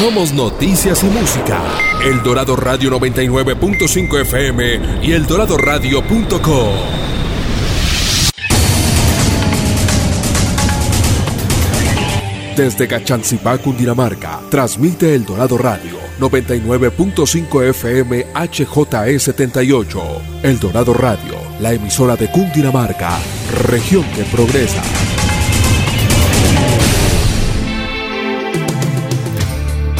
Somos noticias y música. El Dorado Radio 99.5 FM y el eldoradoradio.com. Desde Cachancipá, Cundinamarca, transmite El Dorado Radio 99.5 FM HJE78. El Dorado Radio, la emisora de Cundinamarca, región que progresa.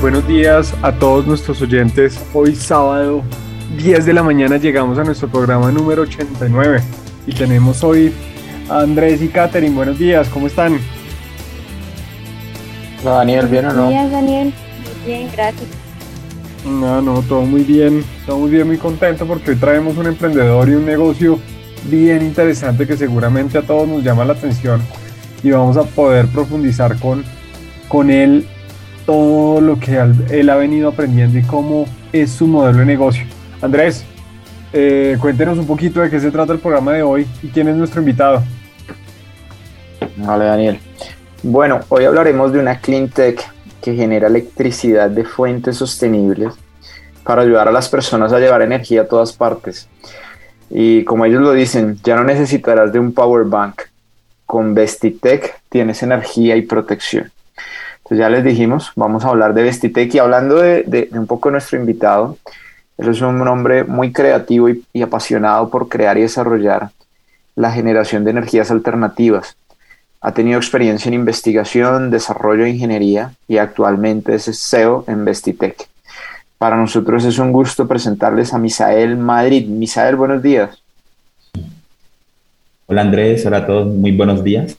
Buenos días a todos nuestros oyentes. Hoy sábado 10 de la mañana llegamos a nuestro programa número 89 y tenemos hoy a Andrés y Katherine. Buenos días, ¿cómo están? Hola Daniel, ¿bien o no? Buenos días Daniel, muy bien, gracias. No, no, todo muy bien, todo muy bien, muy contento porque hoy traemos un emprendedor y un negocio bien interesante que seguramente a todos nos llama la atención y vamos a poder profundizar con, con él todo lo que él ha venido aprendiendo y cómo es su modelo de negocio. Andrés, eh, cuéntenos un poquito de qué se trata el programa de hoy y quién es nuestro invitado. Vale, Daniel. Bueno, hoy hablaremos de una clean tech que genera electricidad de fuentes sostenibles para ayudar a las personas a llevar energía a todas partes. Y como ellos lo dicen, ya no necesitarás de un power bank. Con Vestitech tienes energía y protección. Entonces ya les dijimos, vamos a hablar de Vestitec y hablando de, un poco nuestro invitado, él es un hombre muy creativo y, apasionado por crear y desarrollar la generación de energías alternativas. Ha tenido experiencia en investigación, desarrollo e ingeniería y actualmente es CEO en Vestitec. Para nosotros es un gusto presentarles a Misael Madrid. Misael, buenos días. Hola Andrés, hola a todos, muy buenos días.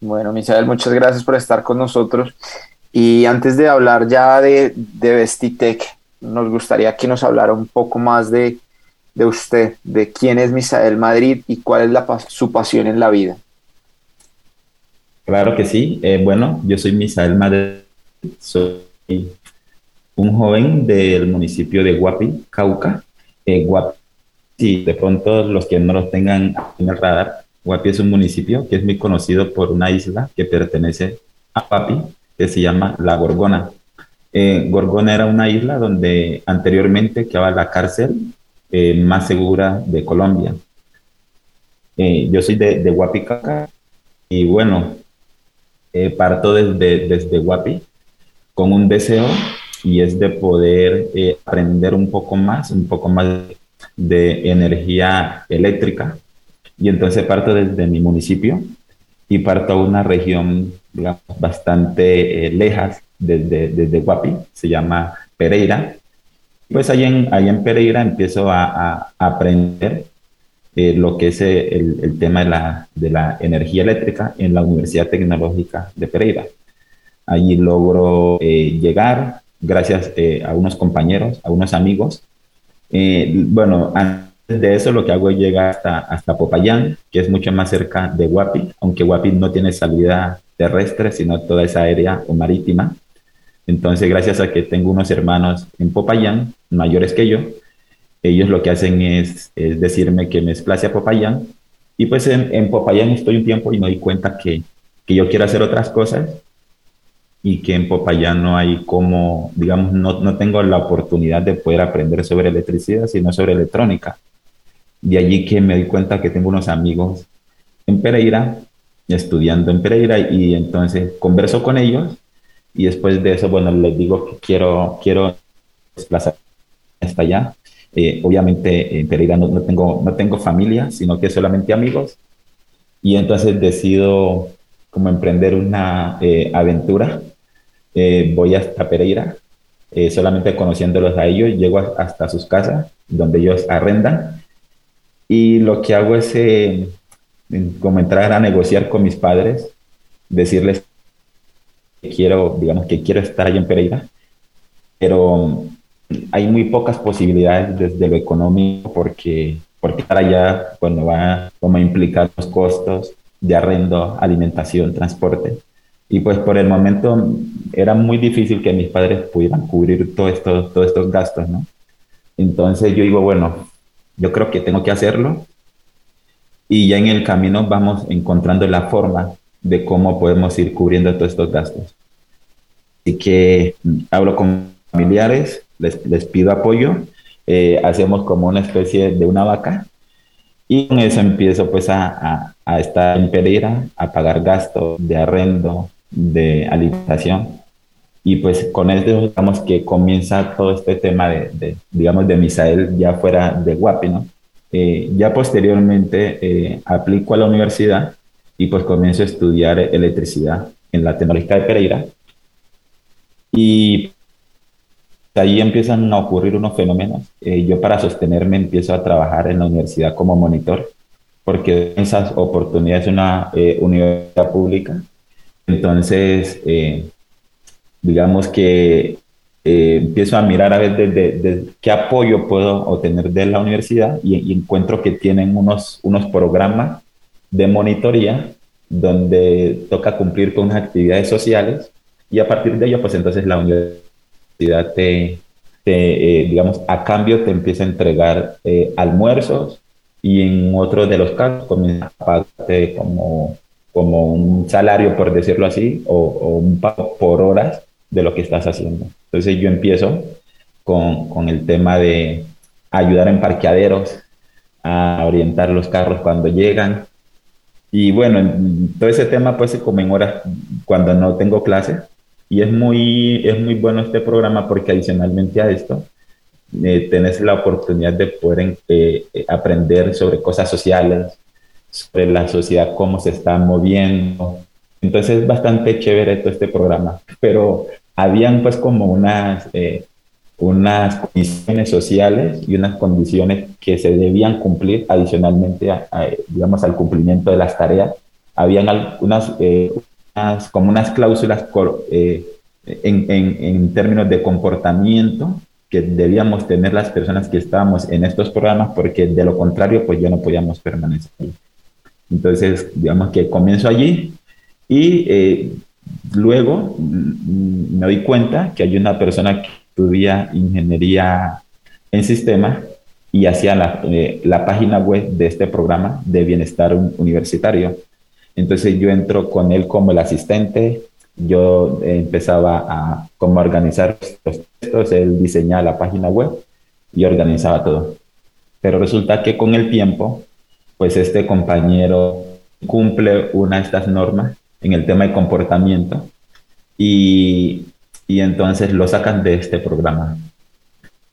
Bueno, Misael, muchas gracias por estar con nosotros. Y antes de hablar ya de, de Vestitec, nos gustaría que nos hablara un poco más de, usted, de quién es Misael Madrid y cuál es la, su pasión en la vida. Claro que sí. Eh, bueno, yo soy Misael Madrid, soy un joven del municipio de Guapi, Cauca. Eh, Guapi, si de pronto los que no lo tengan en el radar, Guapi es un municipio que es muy conocido por una isla que pertenece a Guapi, que se llama La Gorgona. Eh, Gorgona era una isla donde anteriormente quedaba la cárcel eh, más segura de Colombia. Eh, yo soy de, de Guapi, Caca, y bueno, parto desde, desde Guapi con un deseo y es de poder aprender un poco más, un poco más de energía eléctrica y entonces parto desde mi municipio y parto a una región, digamos, bastante eh, lejas desde, desde Guapi, se llama Pereira. Pues ahí en, en Pereira empiezo a, aprender eh, lo que es el, el, tema de la, de la energía eléctrica en la Universidad Tecnológica de Pereira. Allí logro eh, llegar gracias a unos compañeros, a unos amigos. bueno, de eso lo que hago es llegar hasta, hasta Popayán, que es mucho más cerca de Guapi, aunque Guapi no tiene salida terrestre, sino toda esa aérea o marítima. Entonces, gracias a que tengo unos hermanos en Popayán, mayores que yo, ellos lo que hacen es, decirme que me desplace a Popayán. Y pues en, en, Popayán estoy un tiempo y me doy cuenta que, que yo quiero hacer otras cosas y que en Popayán no hay como, digamos, no, no tengo la oportunidad de poder aprender sobre electricidad, sino sobre electrónica. De allí que me di cuenta que tengo unos amigos en Pereira, estudiando en Pereira, y entonces converso con ellos y después de eso, bueno, les digo que quiero, quiero desplazarme hasta allá. Eh, obviamente en Pereira no, no, tengo, no tengo familia, sino que solamente amigos. Y entonces decido como emprender una eh, aventura. Eh, voy hasta Pereira, solamente conociéndolos a ellos, llego hasta sus casas, donde ellos arrendan y lo que hago es eh, como entrar a negociar con mis padres, decirles quiero, digamos que quiero estar allá en Pereira, pero hay muy pocas posibilidades desde lo económico porque, porque estar allá, bueno, va como a implicar los costos de arrendo, alimentación, transporte. Y pues por el momento era muy difícil que mis padres pudieran cubrir todo esto, todos estos gastos, ¿no? Entonces yo digo, bueno, yo creo que tengo que hacerlo y ya en el camino vamos encontrando la forma de cómo podemos ir cubriendo todos estos gastos. Así que hablo con familiares, les, les pido apoyo, eh, hacemos como una especie de una vaca y con eso empiezo pues a, a, a estar en Pereira, a pagar gastos de arrendo, de alimentación. Y pues con esto digamos que comienza todo este tema de, de digamos, de Misael ya fuera de Guapi, ¿no? Eh, ya posteriormente eh, aplico a la universidad y pues comienzo a estudiar electricidad en la Tecnológica de Pereira. Y ahí empiezan a ocurrir unos fenómenos. Eh, yo para sostenerme empiezo a trabajar en la universidad como monitor, porque esas oportunidades es una eh, universidad pública. Entonces, eh, digamos que eh, empiezo a mirar a ver desde, qué apoyo puedo obtener de la universidad y, y, encuentro que tienen unos, unos programas de monitoría donde toca cumplir con unas actividades sociales y a partir de ello, pues entonces la universidad te, te eh, digamos, a cambio te empieza a entregar eh, almuerzos y en otros de los casos comienza a pagarte como, como un salario, por decirlo así, o, o, un pago por horas de lo que estás haciendo. Entonces yo empiezo con, con el tema de ayudar en parqueaderos, a orientar los carros cuando llegan, y bueno, todo ese tema pues se conmemora cuando no tengo clase y es muy, es muy bueno este programa porque adicionalmente a esto eh, tenés la oportunidad de poder eh, aprender sobre cosas sociales, sobre la sociedad, cómo se está moviendo. Entonces es bastante chévere todo este programa, pero habían pues como unas... Eh, unas condiciones sociales y unas condiciones que se debían cumplir adicionalmente, a, a, digamos, al cumplimiento de las tareas. Habían algunas, eh, unas, como unas cláusulas eh, en, en, en, términos de comportamiento que debíamos tener las personas que estábamos en estos programas, porque de lo contrario, pues ya no podíamos permanecer. Entonces, digamos que comienzo allí y eh, luego mm, me doy cuenta que hay una persona que estudia ingeniería en sistemas y hacía la, eh, la, página web de este programa de bienestar universitario. Entonces yo entro con él como el asistente, yo empezaba a como organizar los textos, él diseñaba la página web y organizaba todo. Pero resulta que con el tiempo, pues este compañero cumple una de estas normas en el tema de comportamiento y y entonces lo sacan de este programa.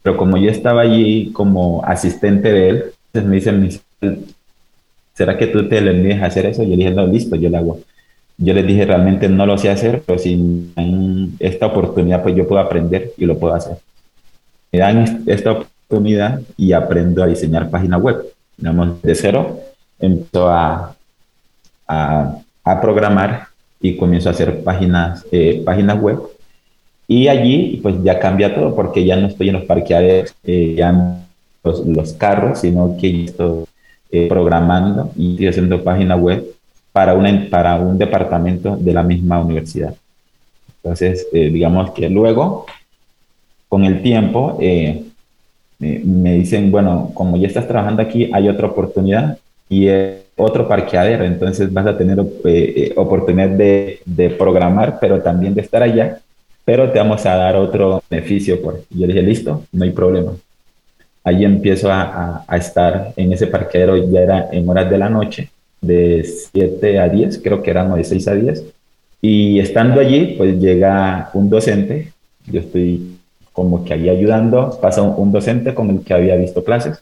Pero como yo estaba allí como asistente de él, entonces me dicen, ¿será que tú te le envíes a hacer eso? Yo dije, no, listo, yo lo hago. Yo les dije, realmente no lo sé hacer, pero si dan esta oportunidad, pues yo puedo aprender y lo puedo hacer. Me dan esta oportunidad y aprendo a diseñar página web. Digamos, de cero, empiezo a, a, a programar y comienzo a hacer páginas, eh, páginas web y allí pues ya cambia todo porque ya no estoy en los parqueaderos, eh, ya los, los, carros, sino que estoy eh, programando y estoy haciendo página web para, una, para un departamento de la misma universidad. Entonces, eh, digamos que luego, con el tiempo, me dicen, bueno, como ya estás trabajando aquí, hay otra oportunidad y otro parqueadero, entonces vas a tener oportunidad de, de programar, pero también de estar allá pero te vamos a dar otro beneficio. Por... Yo dije, listo, no hay problema. Allí empiezo a, estar en ese parqueadero, ya era en horas de la noche, de 7 a 10, creo que eran de 6 a 10. Y estando allí, pues llega un docente, yo estoy como que ahí ayudando, pasa un, un docente con el que había visto clases,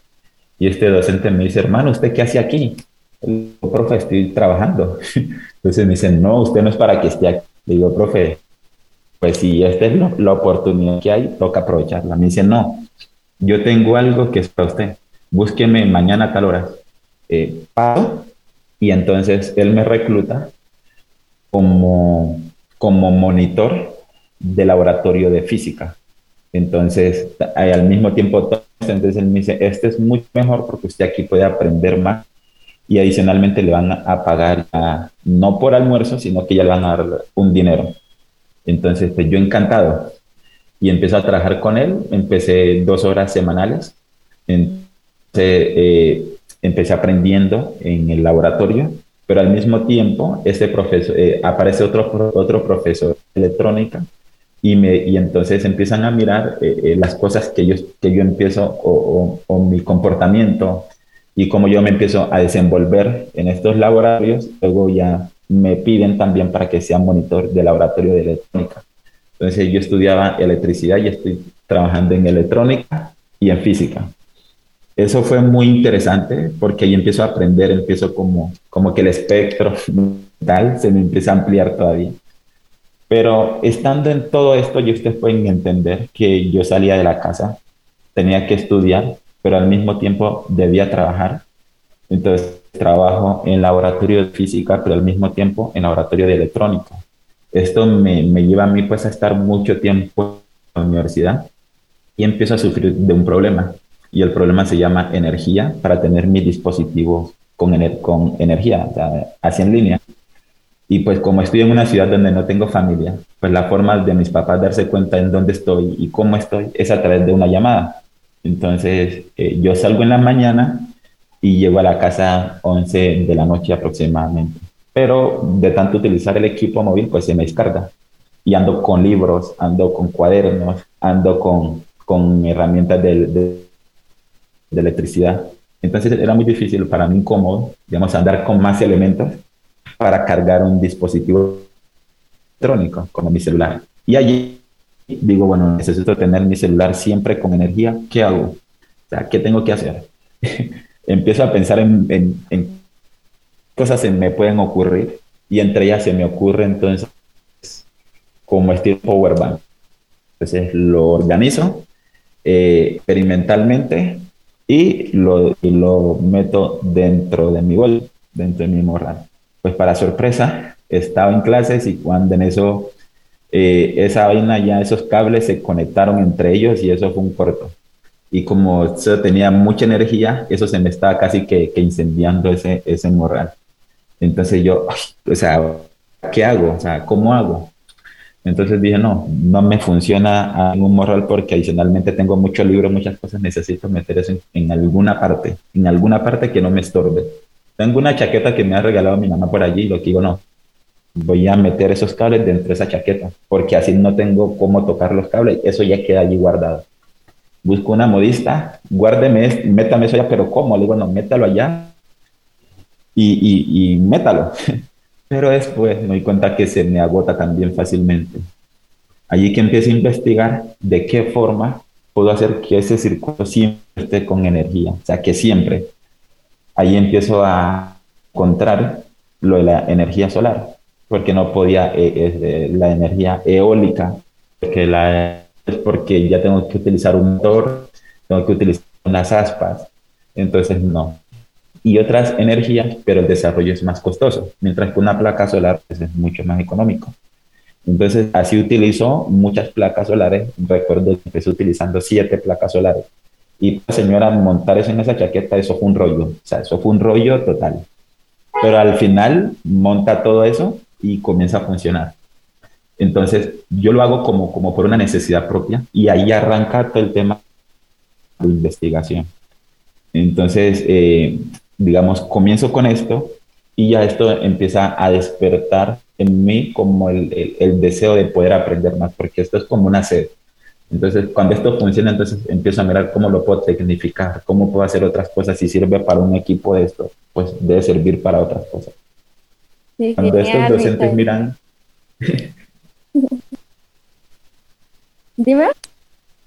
y este docente me dice, hermano, ¿usted qué hace aquí? Digo, profe, estoy trabajando. Entonces me dice, no, usted no es para que esté aquí. Le digo, profe, pues si esta es la oportunidad que hay, toca aprovecharla. Me dice, no, yo tengo algo que es para usted, búsqueme mañana a tal hora. Eh, y entonces él me recluta como, como monitor de laboratorio de física. Entonces, al mismo tiempo, entonces él me dice, este es mucho mejor porque usted aquí puede aprender más y adicionalmente le van a pagar no por almuerzo, sino que ya le van a dar un dinero. Entonces, pues yo encantado. Y empecé a trabajar con él, empecé dos horas semanales. Eh, empecé aprendiendo en el laboratorio, pero al mismo tiempo ese profesor, eh, aparece otro, otro profesor de electrónica y, me, y entonces empiezan a mirar eh, las cosas que yo, que yo empiezo o, o, o mi comportamiento y como yo me empiezo a desenvolver en estos laboratorios, luego ya me piden también para que sea monitor de laboratorio de electrónica. Entonces yo estudiaba electricidad y estoy trabajando en electrónica y en física. Eso fue muy interesante porque ahí empiezo a aprender, empiezo como, como que el espectro tal se me empieza a ampliar todavía. Pero estando en todo esto, y ustedes pueden entender que yo salía de la casa, tenía que estudiar, pero al mismo tiempo debía trabajar. Entonces trabajo en laboratorio de física, pero al mismo tiempo en laboratorio de electrónica. Esto me, me lleva a mí pues a estar mucho tiempo en la universidad y empiezo a sufrir de un problema. Y el problema se llama energía para tener mis dispositivos con, con energía, o sea, así en línea. Y pues como estoy en una ciudad donde no tengo familia, pues la forma de mis papás darse cuenta en dónde estoy y cómo estoy es a través de una llamada. Entonces, eh, yo salgo en la mañana y llego a la casa 11 de la noche aproximadamente. Pero de tanto utilizar el equipo móvil, pues se me descarga. Y ando con libros, ando con cuadernos, ando con, con herramientas de, de, de electricidad. Entonces era muy difícil para mí, incómodo, digamos, andar con más elementos para cargar un dispositivo electrónico como mi celular. Y allí digo, bueno, necesito tener mi celular siempre con energía, ¿qué hago? O sea, ¿qué tengo que hacer? Empiezo a pensar en, en, cosas que me pueden ocurrir y entre ellas se me ocurre entonces como estilo power bank. Entonces lo organizo eh, experimentalmente y lo, y lo meto dentro de mi bol, dentro de mi morral. Pues para sorpresa, estaba en clases y cuando en eso eh, esa vaina ya, esos cables se conectaron entre ellos y eso fue un corto. Y como eso tenía mucha energía, eso se me estaba casi que, que incendiando ese, ese morral. Entonces yo, o sea, ¿qué hago? O sea, ¿cómo hago? Entonces dije, no, no me funciona un morral porque adicionalmente tengo muchos libros, muchas cosas, necesito meter eso en, en, alguna parte, en alguna parte que no me estorbe. Tengo una chaqueta que me ha regalado mi mamá por allí y lo que digo, no, voy a meter esos cables dentro de esa chaqueta, porque así no tengo cómo tocar los cables, eso ya queda allí guardado. Busco una modista, guárdeme, métame eso allá, pero ¿cómo? Le digo, no, métalo allá y, y, y métalo. Pero después me doy cuenta que se me agota también fácilmente. Allí que empiezo a investigar de qué forma puedo hacer que ese circuito siempre esté con energía, o sea, que siempre. Ahí empiezo a encontrar lo de la energía solar porque no podía eh, la energía eólica, porque la, porque ya tengo que utilizar un motor, tengo que utilizar unas aspas, entonces no. Y otras energías, pero el desarrollo es más costoso, mientras que una placa solar pues, es mucho más económico. Entonces, así utilizo muchas placas solares. Recuerdo que empecé utilizando siete placas solares. Y la señora montar eso en esa chaqueta, eso fue un rollo. O sea, eso fue un rollo total. Pero al final monta todo eso y comienza a funcionar. Entonces, yo lo hago como, como por una necesidad propia y ahí arranca todo el tema de investigación. Entonces, eh, digamos, comienzo con esto y ya esto empieza a despertar en mí como el, el, el, deseo de poder aprender más, porque esto es como una sed. Entonces, cuando esto funciona, entonces empiezo a mirar cómo lo puedo tecnificar, cómo puedo hacer otras cosas. Si sirve para un equipo de esto, pues debe servir para otras cosas. Sí, Cuando estos docentes miran. Dime.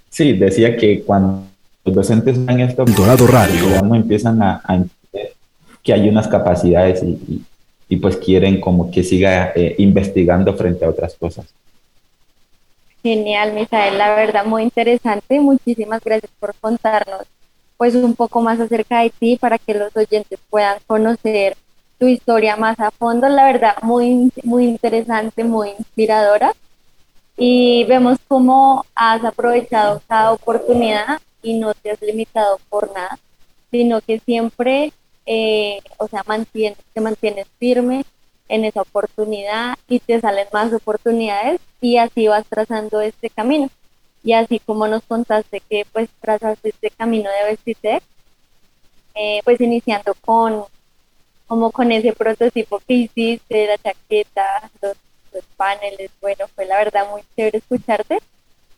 Sí, decía que cuando los docentes ven esto, Dorado Radio. Digamos, empiezan a, a, entender que hay unas capacidades y, y, y pues quieren como que siga eh, investigando frente a otras cosas. Genial, Misael, la verdad muy interesante. Muchísimas gracias por contarnos pues un poco más acerca de ti para que los oyentes puedan conocer tu historia más a fondo, la verdad, muy, muy interesante, muy inspiradora. Y vemos cómo has aprovechado cada oportunidad y no te has limitado por nada, sino que siempre, eh, o sea, mantienes, te mantienes firme en esa oportunidad y te salen más oportunidades y así vas trazando este camino. Y así como nos contaste que pues trazaste este camino de Vestitec, eh, pues iniciando con como con ese prototipo que hiciste, la chaqueta, los, paneles, bueno, fue la verdad muy chévere escucharte.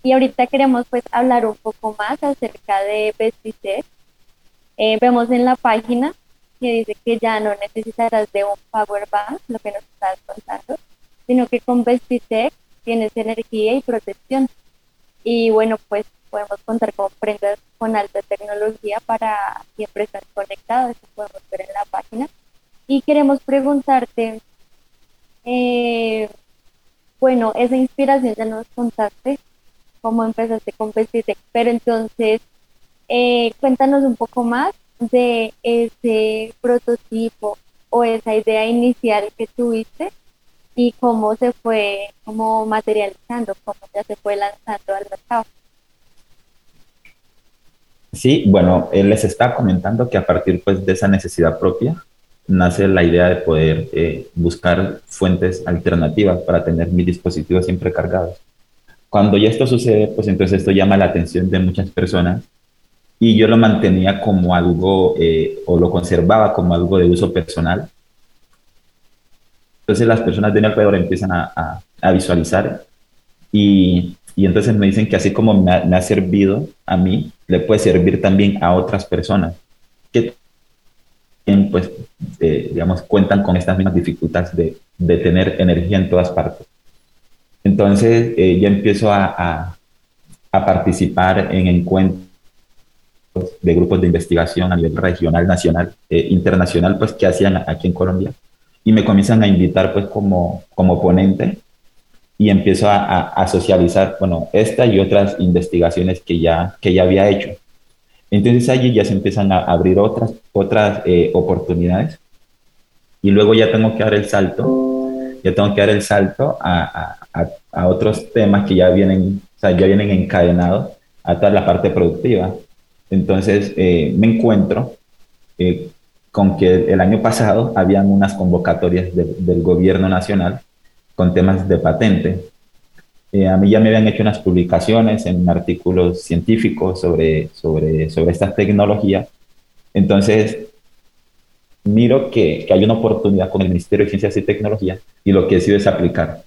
Y ahorita queremos pues hablar un poco más acerca de Vestitec. Eh, vemos en la página que dice que ya no necesitarás de un power bank, lo que nos estás contando, sino que con Vestitec tienes energía y protección. Y bueno, pues podemos contar con prendas con alta tecnología para siempre estar conectados, eso podemos ver en la página. Y queremos preguntarte, eh, bueno, esa inspiración ya nos contaste, cómo empezaste con Vestitec, pero entonces eh, cuéntanos un poco más de ese prototipo o esa idea inicial que tuviste y cómo se fue como materializando, cómo ya se fue lanzando al mercado. Sí, bueno, él les está comentando que a partir pues, de esa necesidad propia nace la idea de poder eh, buscar fuentes alternativas para tener mis dispositivos siempre cargados. Cuando ya esto sucede, pues entonces esto llama la atención de muchas personas y yo lo mantenía como algo eh, o lo conservaba como algo de uso personal. Entonces las personas de mi alrededor empiezan a, a, visualizar y, y, entonces me dicen que así como me ha, me ha, servido a mí, le puede servir también a otras personas que pues, eh, digamos, cuentan con estas mismas dificultades de, de, tener energía en todas partes. Entonces eh, ya empiezo a, a, a participar en encuentros de grupos de investigación a nivel regional, nacional, eh, internacional, pues que hacían aquí en Colombia. Y me comienzan a invitar pues como, como ponente y empiezo a, a, socializar, bueno, esta y otras investigaciones que ya, que ya había hecho. Entonces allí ya se empiezan a abrir otras, otras eh, oportunidades y luego ya tengo que dar el salto, ya tengo que dar el salto a, a, a otros temas que ya vienen, o sea, ya vienen encadenados a toda la parte productiva. Entonces eh, me encuentro eh, con que el año pasado habían unas convocatorias de, del gobierno nacional con temas de patente. Eh, a mí ya me habían hecho unas publicaciones en artículos científicos sobre, sobre, sobre esta tecnología. Entonces, miro que, que, hay una oportunidad con el Ministerio de Ciencias y Tecnología y lo que decido es aplicar.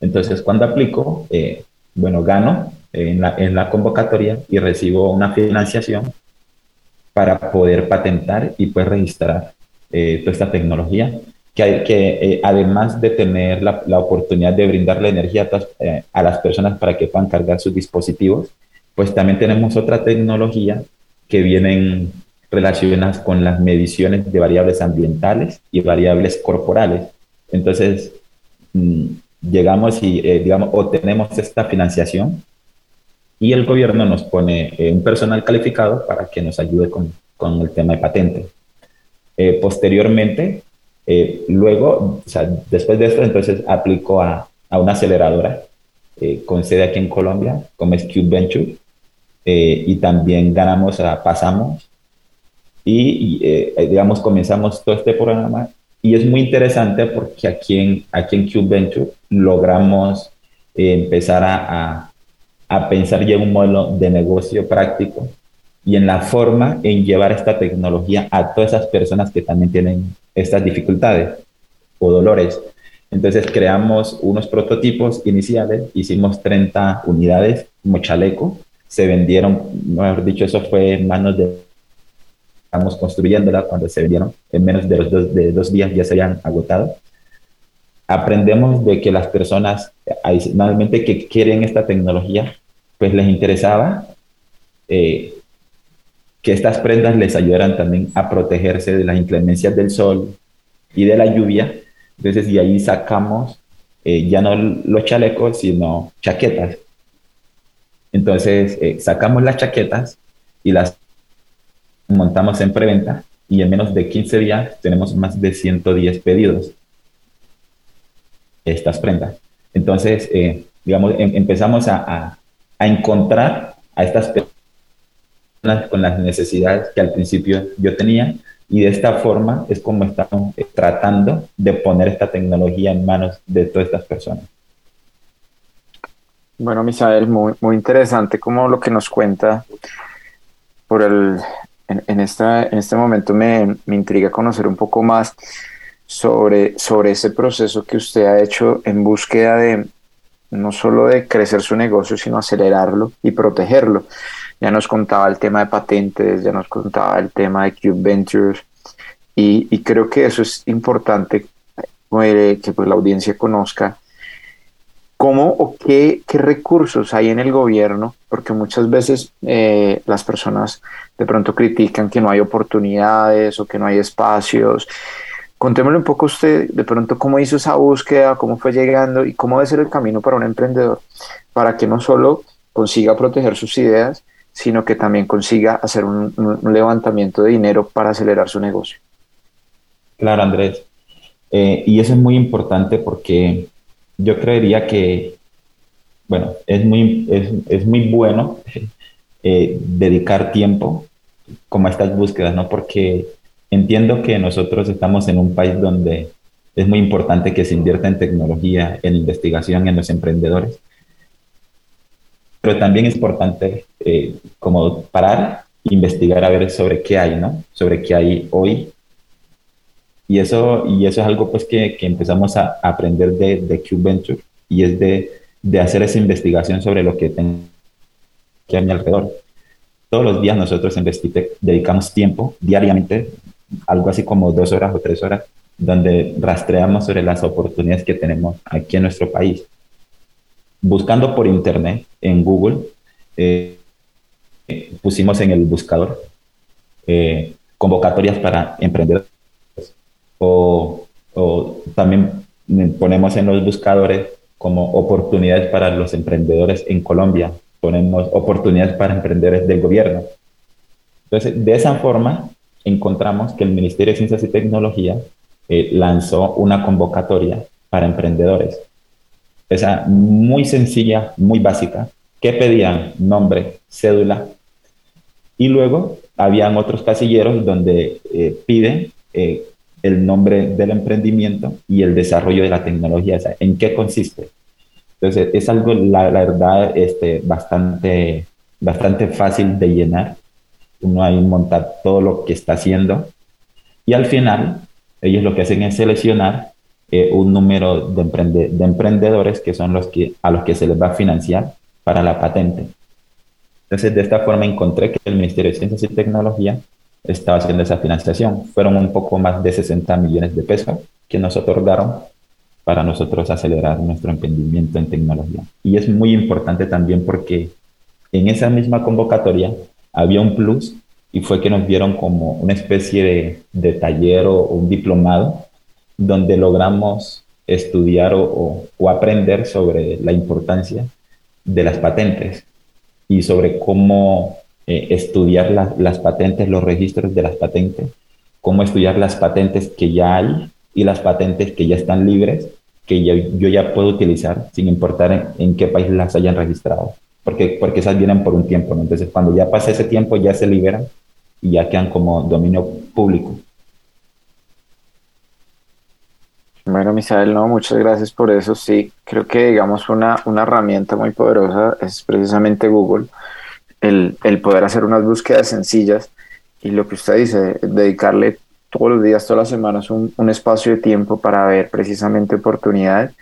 Entonces, cuando aplico, eh, bueno, gano en la, en la convocatoria y recibo una financiación para poder patentar y pues registrar eh, toda esta tecnología que, que eh, además de tener la, la, oportunidad de brindarle energía eh, a, las personas para que puedan cargar sus dispositivos, pues también tenemos otra tecnología que vienen relacionadas con las mediciones de variables ambientales y variables corporales. Entonces, mmm, llegamos y, eh, digamos, obtenemos esta financiación y el gobierno nos pone eh, un personal calificado para que nos ayude con, con el tema de patente. Eh, posteriormente, eh, luego, o sea, después de esto, entonces aplico a, a una aceleradora eh, con sede aquí en Colombia, como es Cube Venture, eh, y también ganamos, a, pasamos, y, y digamos, comenzamos todo este programa, y es muy interesante porque aquí en, aquí en Cube Venture logramos empezar a, a a pensar ya un modelo de negocio práctico y en la forma en llevar esta tecnología a todas esas personas que también tienen estas dificultades o dolores. Entonces creamos unos prototipos iniciales, hicimos 30 unidades como chaleco, se vendieron, mejor dicho, eso fue en manos de... Estamos construyéndola cuando se vendieron, en menos de, los dos, de dos días ya se habían agotado. Aprendemos de que las personas adicionalmente que quieren esta tecnología, pues les interesaba eh, que estas prendas les ayudaran también a protegerse de las inclemencias del sol y de la lluvia. Entonces, y ahí sacamos eh, ya no los chalecos, sino chaquetas. Entonces, eh, sacamos las chaquetas y las montamos en preventa y en menos de 15 días tenemos más de 110 pedidos. Estas prendas. Entonces, eh, digamos, em, empezamos a, a, encontrar a estas personas con las necesidades que al principio yo tenía y de esta forma es como estamos eh, tratando de poner esta tecnología en manos de todas estas personas. Bueno, Misael, muy, muy interesante como lo que nos cuenta por el, en, esta, en este momento me, me, intriga conocer un poco más sobre, sobre ese proceso que usted ha hecho en búsqueda de no solo de crecer su negocio, sino acelerarlo y protegerlo. Ya nos contaba el tema de patentes, ya nos contaba el tema de Cube Ventures y, creo que eso es importante eh, que pues la audiencia conozca ¿Cómo o qué, qué, recursos hay en el gobierno? Porque muchas veces eh, las personas de pronto critican que no hay oportunidades o que no hay espacios. Contémosle un poco usted de pronto cómo hizo esa búsqueda, cómo fue llegando y cómo debe ser el camino para un emprendedor para que no solo consiga proteger sus ideas, sino que también consiga hacer un, levantamiento de dinero para acelerar su negocio. Claro, Andrés. Eh, y eso es muy importante porque yo creería que, bueno, es muy, es, es muy bueno eh, dedicar tiempo como a estas búsquedas, ¿no? Porque entiendo que nosotros estamos en un país donde es muy importante que se invierta en tecnología, en investigación, en los emprendedores. Pero también es importante eh, como parar, investigar a ver sobre qué hay, ¿no? Sobre qué hay hoy y eso, y eso es algo pues que, que empezamos a aprender de, de Cube Venture y es de, de, hacer esa investigación sobre lo que tengo que a mi alrededor. Todos los días nosotros en Vestitec dedicamos tiempo diariamente, algo así como dos horas o tres horas, donde rastreamos sobre las oportunidades que tenemos aquí en nuestro país. Buscando por internet, en Google, eh, pusimos en el buscador eh, convocatorias para emprendedores o, también ponemos en los buscadores como oportunidades para los emprendedores en Colombia, ponemos oportunidades para emprendedores del gobierno. Entonces, de esa forma, encontramos que el Ministerio de Ciencias y Tecnología eh, lanzó una convocatoria para emprendedores. Esa muy sencilla, muy básica, que pedían nombre, cédula, y luego habían otros casilleros donde eh, piden eh, el nombre del emprendimiento y el desarrollo de la tecnología. ¿En qué consiste? Entonces, es algo, la, verdad, este, bastante, bastante fácil de llenar. Uno ahí montar todo lo que está haciendo. Y al final, ellos lo que hacen es seleccionar eh, un número de, de emprendedores que son los que, a los que se les va a financiar para la patente. Entonces, de esta forma encontré que el Ministerio de Ciencias y Tecnología estaba haciendo esa financiación. Fueron un poco más de 60 millones de pesos que nos otorgaron para nosotros acelerar nuestro emprendimiento en tecnología. Y es muy importante también porque en esa misma convocatoria había un plus y fue que nos dieron como una especie de, taller o, un diplomado donde logramos estudiar o, o aprender sobre la importancia de las patentes y sobre cómo eh, estudiar las patentes, los registros de las patentes, cómo estudiar las patentes que ya hay y las patentes que ya están libres, que yo, ya puedo utilizar sin importar en, qué país las hayan registrado, porque, porque esas vienen por un tiempo, entonces cuando ya pasa ese tiempo ya se liberan y ya quedan como dominio público. Bueno, Misael, no, muchas gracias por eso. Sí, creo que digamos una, una herramienta muy poderosa es precisamente Google el, el, poder hacer unas búsquedas sencillas y lo que usted dice, dedicarle todos los días, todas las semanas un, un espacio de tiempo para ver precisamente oportunidades,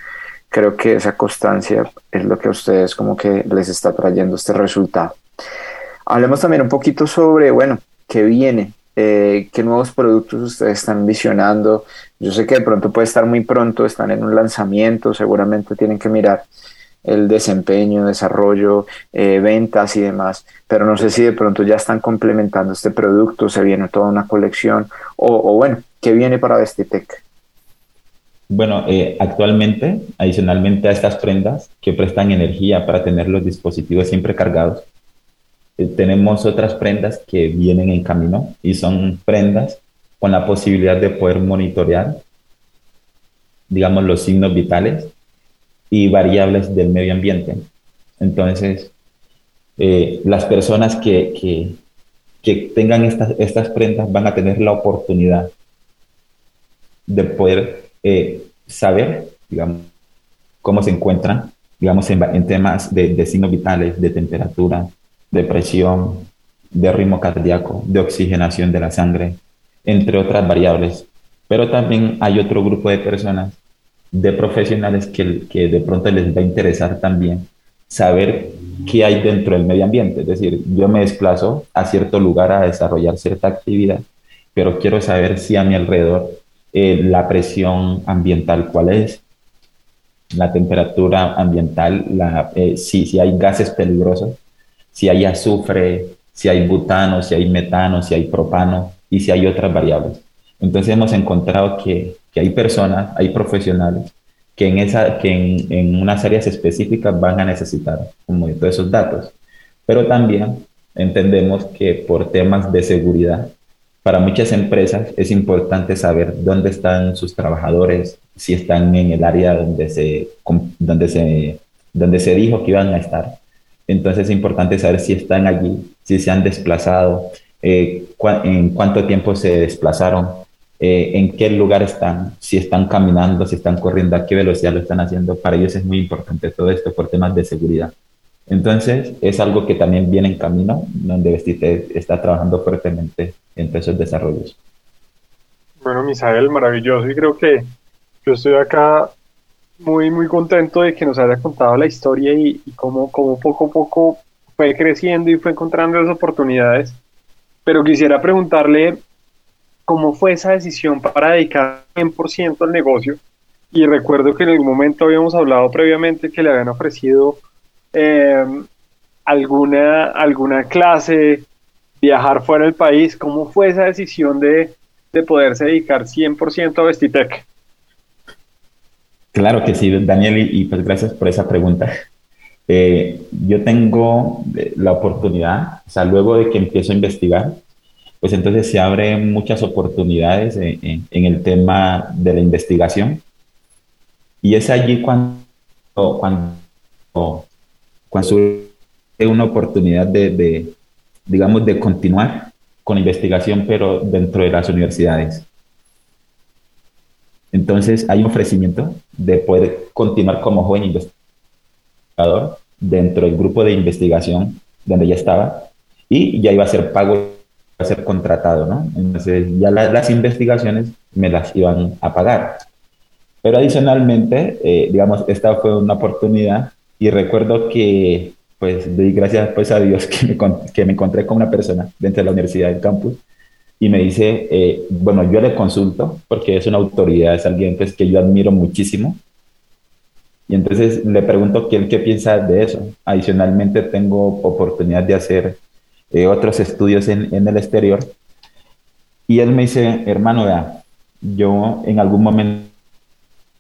creo que esa constancia es lo que a ustedes como que les está trayendo este resultado. Hablemos también un poquito sobre, bueno, qué viene, eh, qué nuevos productos ustedes están visionando. Yo sé que de pronto puede estar muy pronto, están en un lanzamiento, seguramente tienen que mirar el desempeño, desarrollo, eh, ventas y demás, pero no sé si de pronto ya están complementando este producto, se viene toda una colección o, bueno, ¿qué viene para Vestitec? Bueno, eh, actualmente, adicionalmente a estas prendas que prestan energía para tener los dispositivos siempre cargados, eh, tenemos otras prendas que vienen en camino y son prendas con la posibilidad de poder monitorear, digamos, los signos vitales y variables del medio ambiente. Entonces, eh, las personas que, que, que tengan estas, estas prendas van a tener la oportunidad de poder eh, saber, digamos, cómo se encuentran, digamos, en, en temas de, de, signos vitales, de temperatura, de presión, de ritmo cardíaco, de oxigenación de la sangre, entre otras variables. Pero también hay otro grupo de personas, de profesionales que, que de pronto les va a interesar también saber qué hay dentro del medio ambiente. Es decir, yo me desplazo a cierto lugar a desarrollar cierta actividad, pero quiero saber si a mi alrededor eh, la presión ambiental cuál es, la temperatura ambiental, eh, si, si hay gases peligrosos, si hay azufre, si hay butano, si hay metano, si hay propano y si hay otras variables. Entonces hemos encontrado que, que hay personas, hay profesionales que en, esa, que en, en, unas áreas específicas van a necesitar como todos esos datos. Pero también entendemos que por temas de seguridad, para muchas empresas es importante saber dónde están sus trabajadores, si están en el área donde se, donde se, donde se dijo que iban a estar. Entonces es importante saber si están allí, si se han desplazado, eh, en cuánto tiempo se desplazaron, eh, en qué lugar están, si están caminando, si están corriendo, a qué velocidad lo están haciendo. Para ellos es muy importante todo esto por temas de seguridad. Entonces, es algo que también viene en camino, donde Vestite está trabajando fuertemente en esos desarrollos. Bueno, Misael, maravilloso. Y creo que yo estoy acá muy, muy contento de que nos haya contado la historia y, cómo, cómo poco a poco fue creciendo y fue encontrando las oportunidades. Pero quisiera preguntarle cómo fue esa decisión para dedicar 100% al negocio. Y recuerdo que en algún momento habíamos hablado previamente que le habían ofrecido eh, alguna, alguna clase, viajar fuera del país. ¿Cómo fue esa decisión de, de poderse dedicar 100% a Vestitec? Claro que sí, Daniel, y, pues gracias por esa pregunta. Eh, yo tengo eh, la oportunidad, o sea, luego de que empiezo a investigar, pues entonces se abren muchas oportunidades en, el tema de la investigación. Y es allí cuando, cuando, cuando surge una oportunidad de, digamos, de continuar con investigación, pero dentro de las universidades. Entonces hay un ofrecimiento de poder continuar como joven investigador dentro del grupo de investigación donde ya estaba y ya iba a ser pago a ser contratado, ¿no? Entonces ya la, las investigaciones me las iban a pagar. Pero adicionalmente, eh, digamos, esta fue una oportunidad y recuerdo que, pues, doy gracias pues a Dios que me, que me encontré con una persona dentro de la universidad del campus y me dice, eh, bueno, yo le consulto porque es una autoridad, es alguien pues, que yo admiro muchísimo. Y entonces le pregunto qué, qué piensa de eso. Adicionalmente tengo oportunidad de hacer eh, otros estudios en, en, el exterior. Y él me dice, hermano, vea, yo en algún momento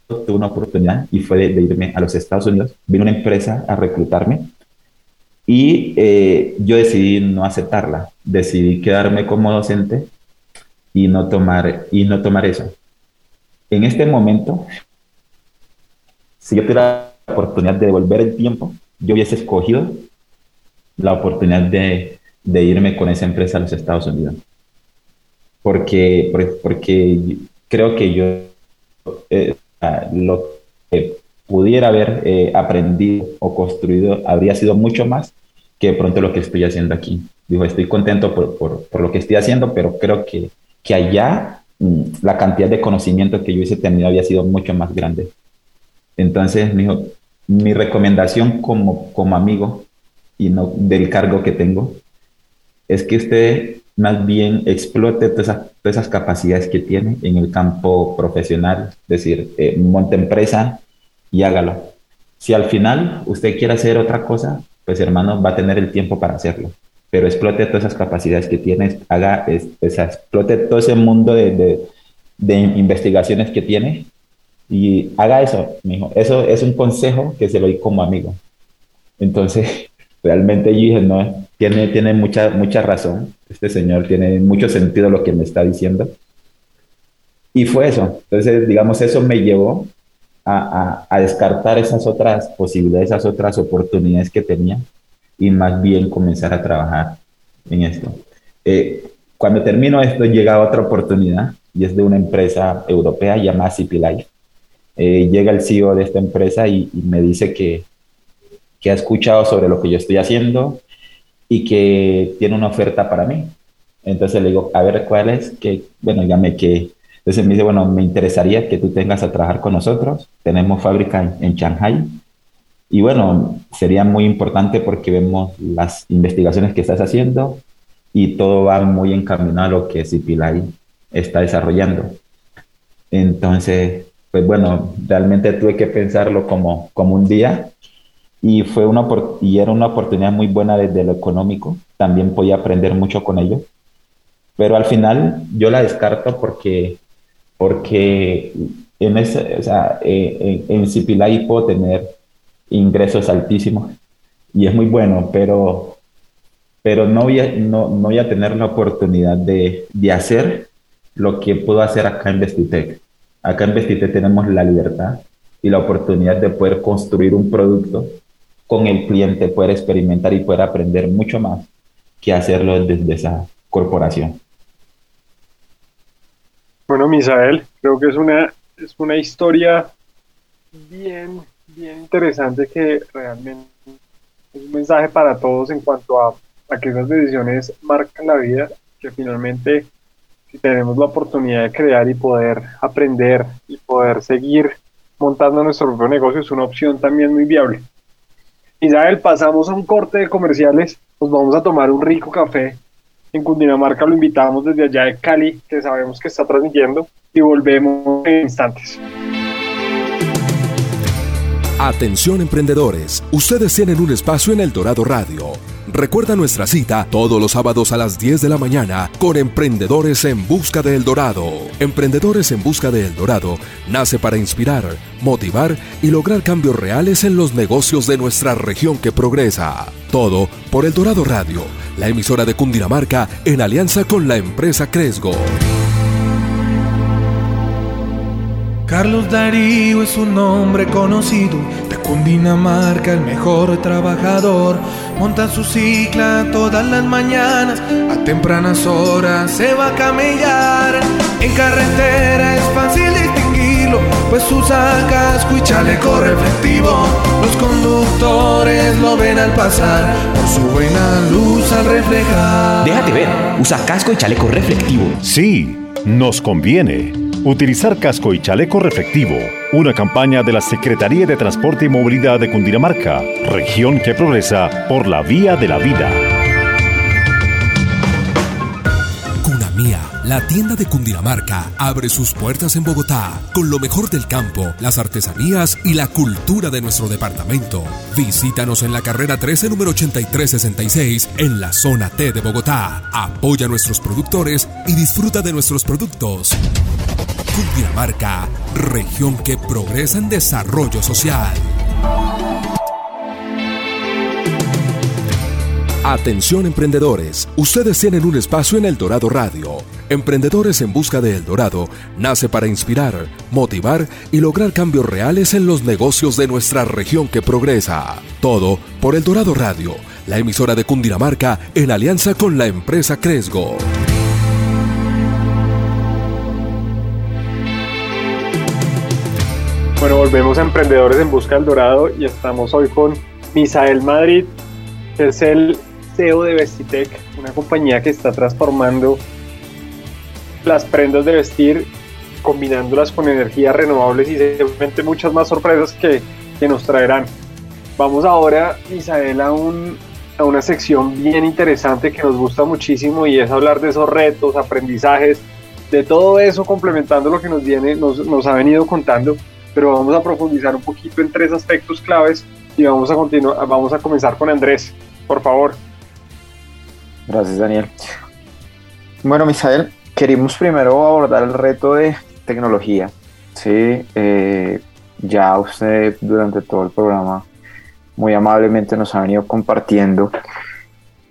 tuve una oportunidad y fue de, de irme a los Estados Unidos. Vino una empresa a reclutarme y eh, yo decidí no aceptarla. Decidí quedarme como docente y no tomar, y no tomar eso. En este momento, si yo tuviera la oportunidad de devolver el tiempo, yo hubiese escogido la oportunidad de de irme con esa empresa a los Estados Unidos. Porque, porque creo que yo eh, lo que pudiera haber eh, aprendido o construido habría sido mucho más que de pronto lo que estoy haciendo aquí. Digo, estoy contento por, por, por lo que estoy haciendo, pero creo que, que allá mm, la cantidad de conocimiento que yo hubiese tenido había sido mucho más grande. Entonces, mi, mi recomendación como, como amigo y no del cargo que tengo es que usted más bien explote todas esas, todas esas capacidades que tiene en el campo profesional, es decir, eh, monte empresa y hágalo. Si al final usted quiere hacer otra cosa, pues hermano, va a tener el tiempo para hacerlo. Pero explote todas esas capacidades que tiene, haga, es, es, explote todo ese mundo de, de, de, investigaciones que tiene y haga eso, mijo. Eso es un consejo que se lo doy como amigo. Entonces, realmente yo dije, no, tiene, tiene mucha, mucha razón. Este señor tiene mucho sentido lo que me está diciendo. y fue eso. Entonces, digamos, eso me llevó a, a, descartar esas otras posibilidades, esas otras oportunidades que tenía y más bien comenzar a trabajar en esto. Eh, cuando termino esto, llega otra oportunidad y es de una empresa europea llamada CP Life. Eh, llega el CEO de esta empresa y, me dice que, que, ha escuchado sobre lo que yo estoy haciendo y que tiene una oferta para mí. Entonces le digo, a ver cuál es, que, bueno, dígame que, entonces me dice, bueno, me interesaría que tú tengas a trabajar con nosotros. Tenemos fábrica en, en Shanghai. Y bueno, sería muy importante porque vemos las investigaciones que estás haciendo y todo va muy encaminado a lo que Cipilay está desarrollando. Entonces, pues bueno, realmente tuve que pensarlo como, como un día y, fue una, y era una oportunidad muy buena desde lo económico. También podía aprender mucho con ello. Pero al final yo la descarto porque, porque en, ese, o sea, eh, en, en puedo tener ingresos altísimos y es muy bueno, pero, pero no, voy a, no, no voy a tener la oportunidad de, de hacer lo que puedo hacer acá en Vestitec. Acá en Vestitec tenemos la libertad y la oportunidad de poder construir un producto con el cliente, poder experimentar y poder aprender mucho más que hacerlo desde esa corporación. Bueno, Misael, creo que es una, es una historia bien, bien interesante que realmente es un mensaje para todos en cuanto a, a que esas decisiones marcan la vida, que finalmente si tenemos la oportunidad de crear y poder aprender y poder seguir montando nuestro propio negocio es una opción también muy viable. Isabel, pasamos a un corte de comerciales, nos vamos a tomar un rico café en Cundinamarca, lo invitamos desde allá de Cali, que sabemos que está transmitiendo, y volvemos en instantes. Atención emprendedores, ustedes tienen un espacio en El Dorado Radio. Recuerda nuestra cita todos los sábados a las 10 de la mañana con Emprendedores en Busca de El Dorado. Emprendedores en Busca de El Dorado nace para inspirar, motivar y lograr cambios reales en los negocios de nuestra región que progresa. Todo por El Dorado Radio, la emisora de Cundinamarca en alianza con la empresa Cresgo. Carlos Darío es un hombre conocido de Cundinamarca, el mejor trabajador. Monta su cicla todas las mañanas, a tempranas horas se va a camellar. En carretera es fácil distinguirlo, pues usa casco y chaleco reflectivo. Los conductores lo ven al pasar, por su buena luz al reflejar. Déjate ver, usa casco y chaleco reflectivo. Sí, nos conviene. Utilizar casco y chaleco reflectivo. Una campaña de la Secretaría de Transporte y Movilidad de Cundinamarca, región que progresa por la vía de la vida. La tienda de Cundinamarca, abre sus puertas en Bogotá con lo mejor del campo, las artesanías y la cultura de nuestro departamento. Visítanos en la carrera 13, número 8366, en la zona T de Bogotá. Apoya a nuestros productores y disfruta de nuestros productos. Cundinamarca, región que progresa en desarrollo social. Atención emprendedores, ustedes tienen un espacio en El Dorado Radio. Emprendedores en Busca de El Dorado nace para inspirar, motivar y lograr cambios reales en los negocios de nuestra región que progresa. Todo por El Dorado Radio, la emisora de Cundinamarca en alianza con la empresa Cresgo. Bueno, volvemos a Emprendedores en Busca del Dorado y estamos hoy con Misael Madrid, es el CEO de Vestitec, una compañía que está transformando las prendas de vestir, combinándolas con energías renovables y seguramente muchas más sorpresas que, que nos traerán. Vamos ahora, Misael, a, un, a una sección bien interesante que nos gusta muchísimo y es hablar de esos retos, aprendizajes, de todo eso complementando lo que nos, viene, nos, nos ha venido contando pero vamos a profundizar un poquito en tres aspectos claves y vamos a vamos a comenzar con Andrés, por favor. Gracias, Daniel. Bueno, Misael, queremos primero abordar el reto de tecnología. Sí, eh, ya usted durante todo el programa muy amablemente nos ha venido compartiendo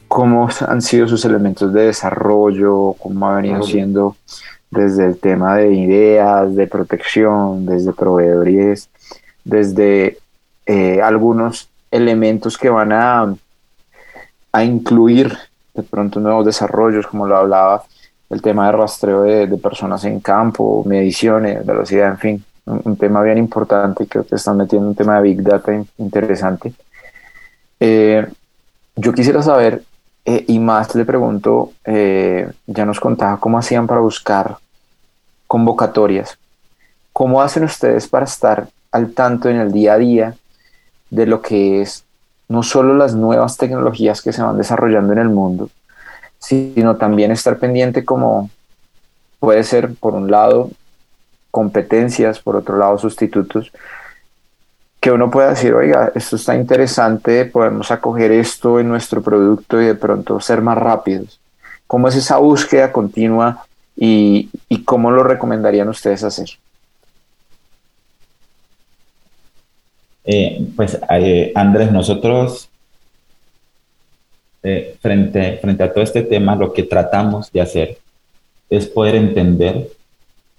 cómo han sido sus elementos de desarrollo, cómo ha venido siendo desde el tema de ideas, de protección, desde proveedores, desde eh, algunos elementos que van a, a incluir de pronto nuevos desarrollos, como lo hablaba, el tema de rastreo de, personas en campo, mediciones, velocidad, en fin, un, tema bien importante, creo que están metiendo un tema de Big Data interesante. Eh, yo quisiera saber, eh, y más le pregunto, eh, ya nos contaba cómo hacían para buscar convocatorias. ¿Cómo hacen ustedes para estar al tanto en el día a día de lo que es no solo las nuevas tecnologías que se van desarrollando en el mundo, sino también estar pendiente como puede ser, por un lado, competencias, por otro lado, sustitutos, que uno pueda decir, oiga, esto está interesante, podemos acoger esto en nuestro producto y de pronto ser más rápidos. ¿Cómo es esa búsqueda continua y, y cómo lo recomendarían ustedes hacer? Eh, pues eh, Andrés, nosotros eh, frente, frente a todo este tema, lo que tratamos de hacer es poder entender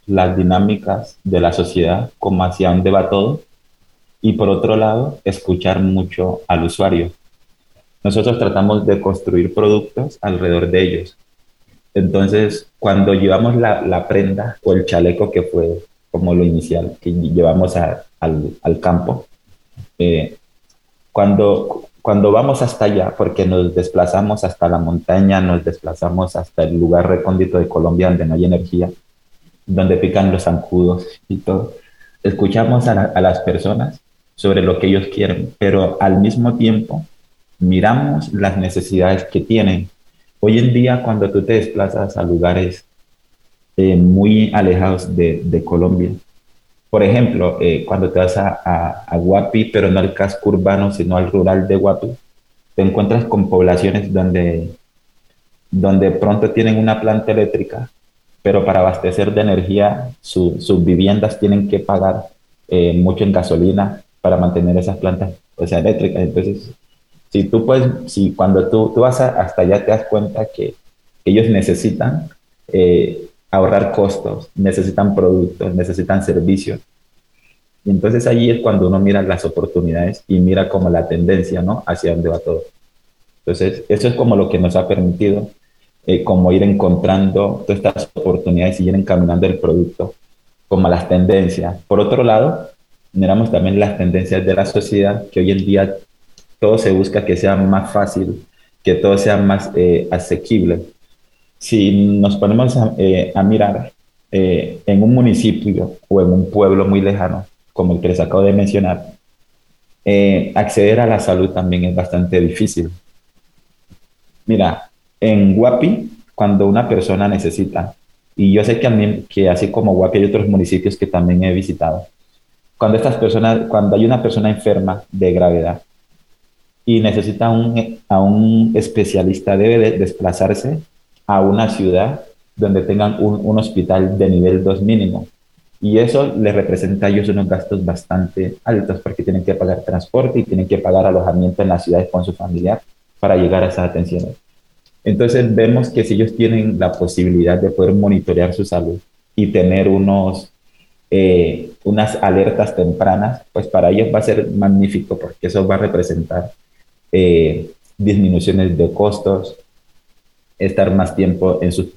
las dinámicas de la sociedad, cómo hacia dónde va todo, y por otro lado, escuchar mucho al usuario. Nosotros tratamos de construir productos alrededor de ellos. Entonces, cuando llevamos la, la prenda o el chaleco que fue como lo inicial, que llevamos al, al campo, eh, cuando, cuando vamos hasta allá, porque nos desplazamos hasta la montaña, nos desplazamos hasta el lugar recóndito de Colombia donde no hay energía, donde pican los zancudos y todo, escuchamos a, a las personas sobre lo que ellos quieren, pero al mismo tiempo miramos las necesidades que tienen. Hoy en día, cuando tú te desplazas a lugares eh, muy alejados de, de, Colombia, por ejemplo, eh, cuando te vas a, a, Guapi, pero no al casco urbano, sino al rural de Guapi, te encuentras con poblaciones donde, donde pronto tienen una planta eléctrica, pero para abastecer de energía sus viviendas tienen que pagar eh, mucho en gasolina para mantener esas plantas o sea, eléctricas. Entonces, si tú puedes, si cuando tú, tú vas hasta allá te das cuenta que ellos necesitan eh, ahorrar costos, necesitan productos, necesitan servicios. Y entonces allí es cuando uno mira las oportunidades y mira como la tendencia, ¿no? Hacia dónde va todo. Entonces, eso es como lo que nos ha permitido eh, como ir encontrando todas estas oportunidades y ir encaminando el producto como las tendencias. Por otro lado, miramos también las tendencias de la sociedad, que hoy en día todo se busca que sea más fácil, que todo sea más eh, asequible si nos ponemos a, eh, mirar eh, en un municipio o en un pueblo muy lejano, como el que les acabo de mencionar, eh, acceder a la salud también es bastante difícil. Mira, en Guapi, cuando una persona necesita, y yo sé que, que así como Guapi hay otros municipios que también he visitado, cuando estas personas, cuando hay una persona enferma de gravedad y necesita un, a un especialista, debe desplazarse a una ciudad donde tengan un, hospital de nivel 2 mínimo. Y eso les representa a ellos unos gastos bastante altos porque tienen que pagar transporte y tienen que pagar alojamiento en las ciudades con su familiar para llegar a esas atenciones. Entonces vemos que si ellos tienen la posibilidad de poder monitorear su salud y tener unos, eh, unas alertas tempranas, pues para ellos va a ser magnífico porque eso va a representar eh, disminuciones de costos, estar más tiempo en sus,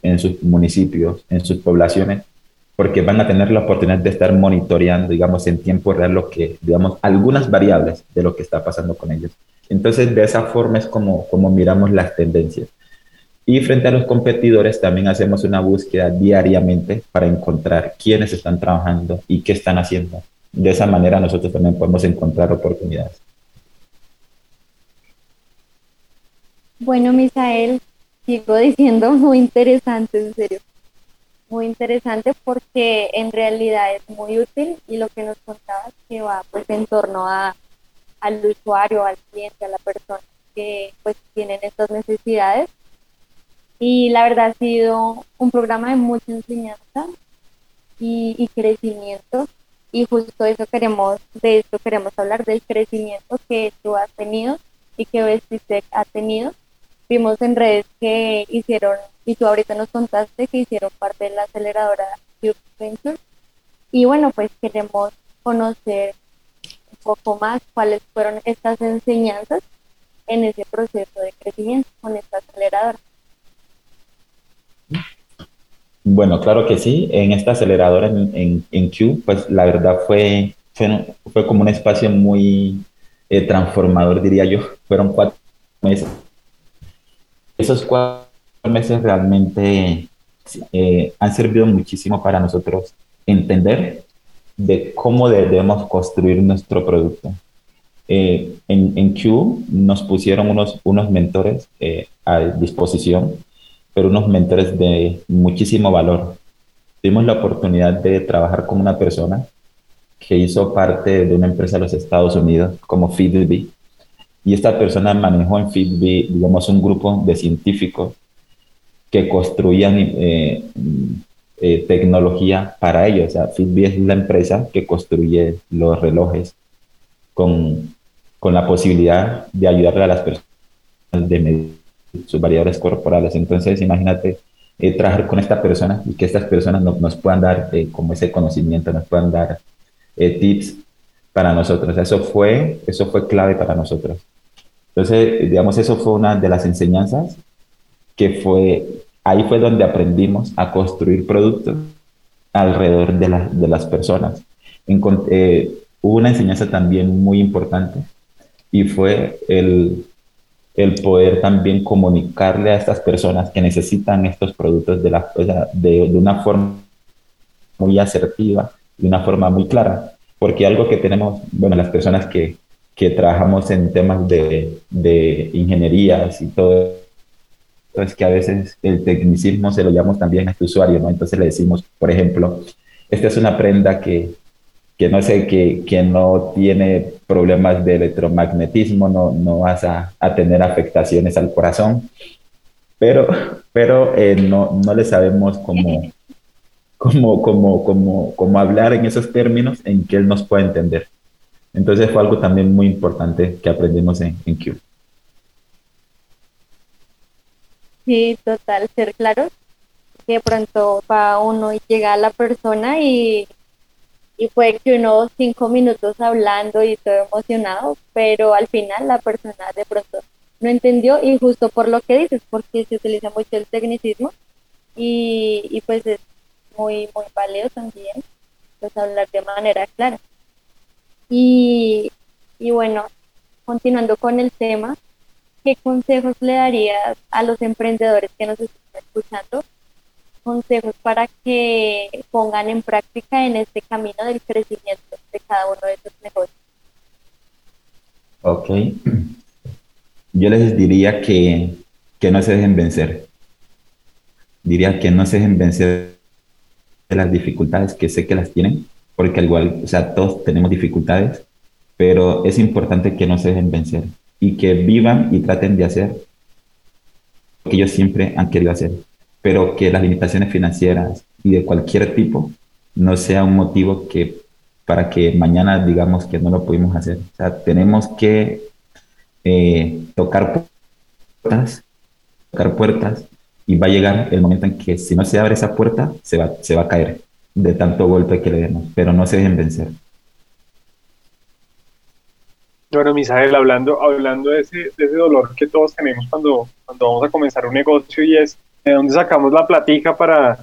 municipios, en sus poblaciones, porque van a tener la oportunidad de estar monitoreando, digamos, en tiempo real lo que, digamos, algunas variables de lo que está pasando con ellos. Entonces, de esa forma es como, como miramos las tendencias. Y frente a los competidores también hacemos una búsqueda diariamente para encontrar quiénes están trabajando y qué están haciendo. De esa manera nosotros también podemos encontrar oportunidades. Bueno, Misael, sigo diciendo muy interesante, en serio. Muy interesante porque en realidad es muy útil y lo que nos contabas que va pues en torno a, al usuario, al cliente, a la persona que pues tienen estas necesidades. Y la verdad ha sido un programa de mucha enseñanza y, y crecimiento y justo eso queremos, de esto queremos hablar, del crecimiento que tú has tenido y que Vestitec ha tenido vimos en redes que hicieron, y tú ahorita nos contaste que hicieron parte de la aceleradora Cube Venture. Y bueno, pues queremos conocer un poco más cuáles fueron estas enseñanzas en ese proceso de crecimiento con esta aceleradora. Bueno, claro que sí. En esta aceleradora en, en, Q, pues la verdad fue, fue, como un espacio muy eh, transformador, diría yo. Fueron cuatro meses. Esos cuatro meses realmente eh, han servido muchísimo para nosotros entender de cómo debemos construir nuestro producto. Eh, en, en, Q nos pusieron unos, unos mentores a disposición pero unos mentores de muchísimo valor. Tuvimos la oportunidad de trabajar con una persona que hizo parte de una empresa de los Estados Unidos como Feedbee. Y esta persona manejó en Feedbee, digamos, un grupo de científicos que construían eh, eh, tecnología para ellos. O sea, Feedbee es la empresa que construye los relojes con, con la posibilidad de ayudarle a las personas de medir sus variables corporales. Entonces, imagínate eh, trabajar con esta persona y que estas personas nos puedan dar eh, como ese conocimiento, nos puedan dar eh, tips para nosotros. Eso fue, eso fue clave para nosotros. Entonces, digamos, eso fue una de las enseñanzas que fue, ahí fue donde aprendimos a construir productos alrededor de, de las personas. hubo una enseñanza también muy importante y fue el el poder también comunicarle a estas personas que necesitan estos productos de, la, de, de una forma muy asertiva, de una forma muy clara. Porque algo que tenemos, bueno, las personas que, que trabajamos en temas de, de ingenierías y todo, es que a veces el tecnicismo se lo llamamos también a este usuario, ¿no? Entonces le decimos, por ejemplo, esta es una prenda que, que no sé, que, que, no tiene problemas de electromagnetismo, no, no vas a, a tener afectaciones al corazón, pero, pero eh, no, no le sabemos cómo, cómo, cómo, cómo, cómo hablar en esos términos en que él nos pueda entender. Entonces fue algo también muy importante que aprendimos en, en Q. Sí, total, ser claro que pronto va uno y llega a la persona y y fue que unos cinco minutos hablando y todo emocionado, pero al final la persona de pronto no entendió y justo por lo que dices, porque se utiliza mucho el tecnicismo y, y pues es muy, muy válido también pues hablar de manera clara. Y, y bueno, continuando con el tema, ¿qué consejos le darías a los emprendedores que nos están escuchando consejos para que pongan en práctica en este camino del crecimiento de cada uno de estos negocios? Ok. Yo les diría que, que no se dejen vencer. Diría que no se dejen vencer de las dificultades que sé que las tienen, porque al igual, o sea, todos tenemos dificultades, pero es importante que no se dejen vencer y que vivan y traten de hacer lo que ellos siempre han querido hacer pero que las limitaciones financieras y de cualquier tipo no sea un motivo que para que mañana digamos que no lo pudimos hacer. O sea, tenemos que eh, tocar puertas, tocar puertas y va a llegar el momento en que si no se abre esa puerta, se va, se va a caer de tanto golpe que le demos, pero no se dejen vencer. Bueno, Misael, hablando, hablando de, ese, de ese dolor que todos tenemos cuando, cuando vamos a comenzar un negocio y es de dónde sacamos la platica para,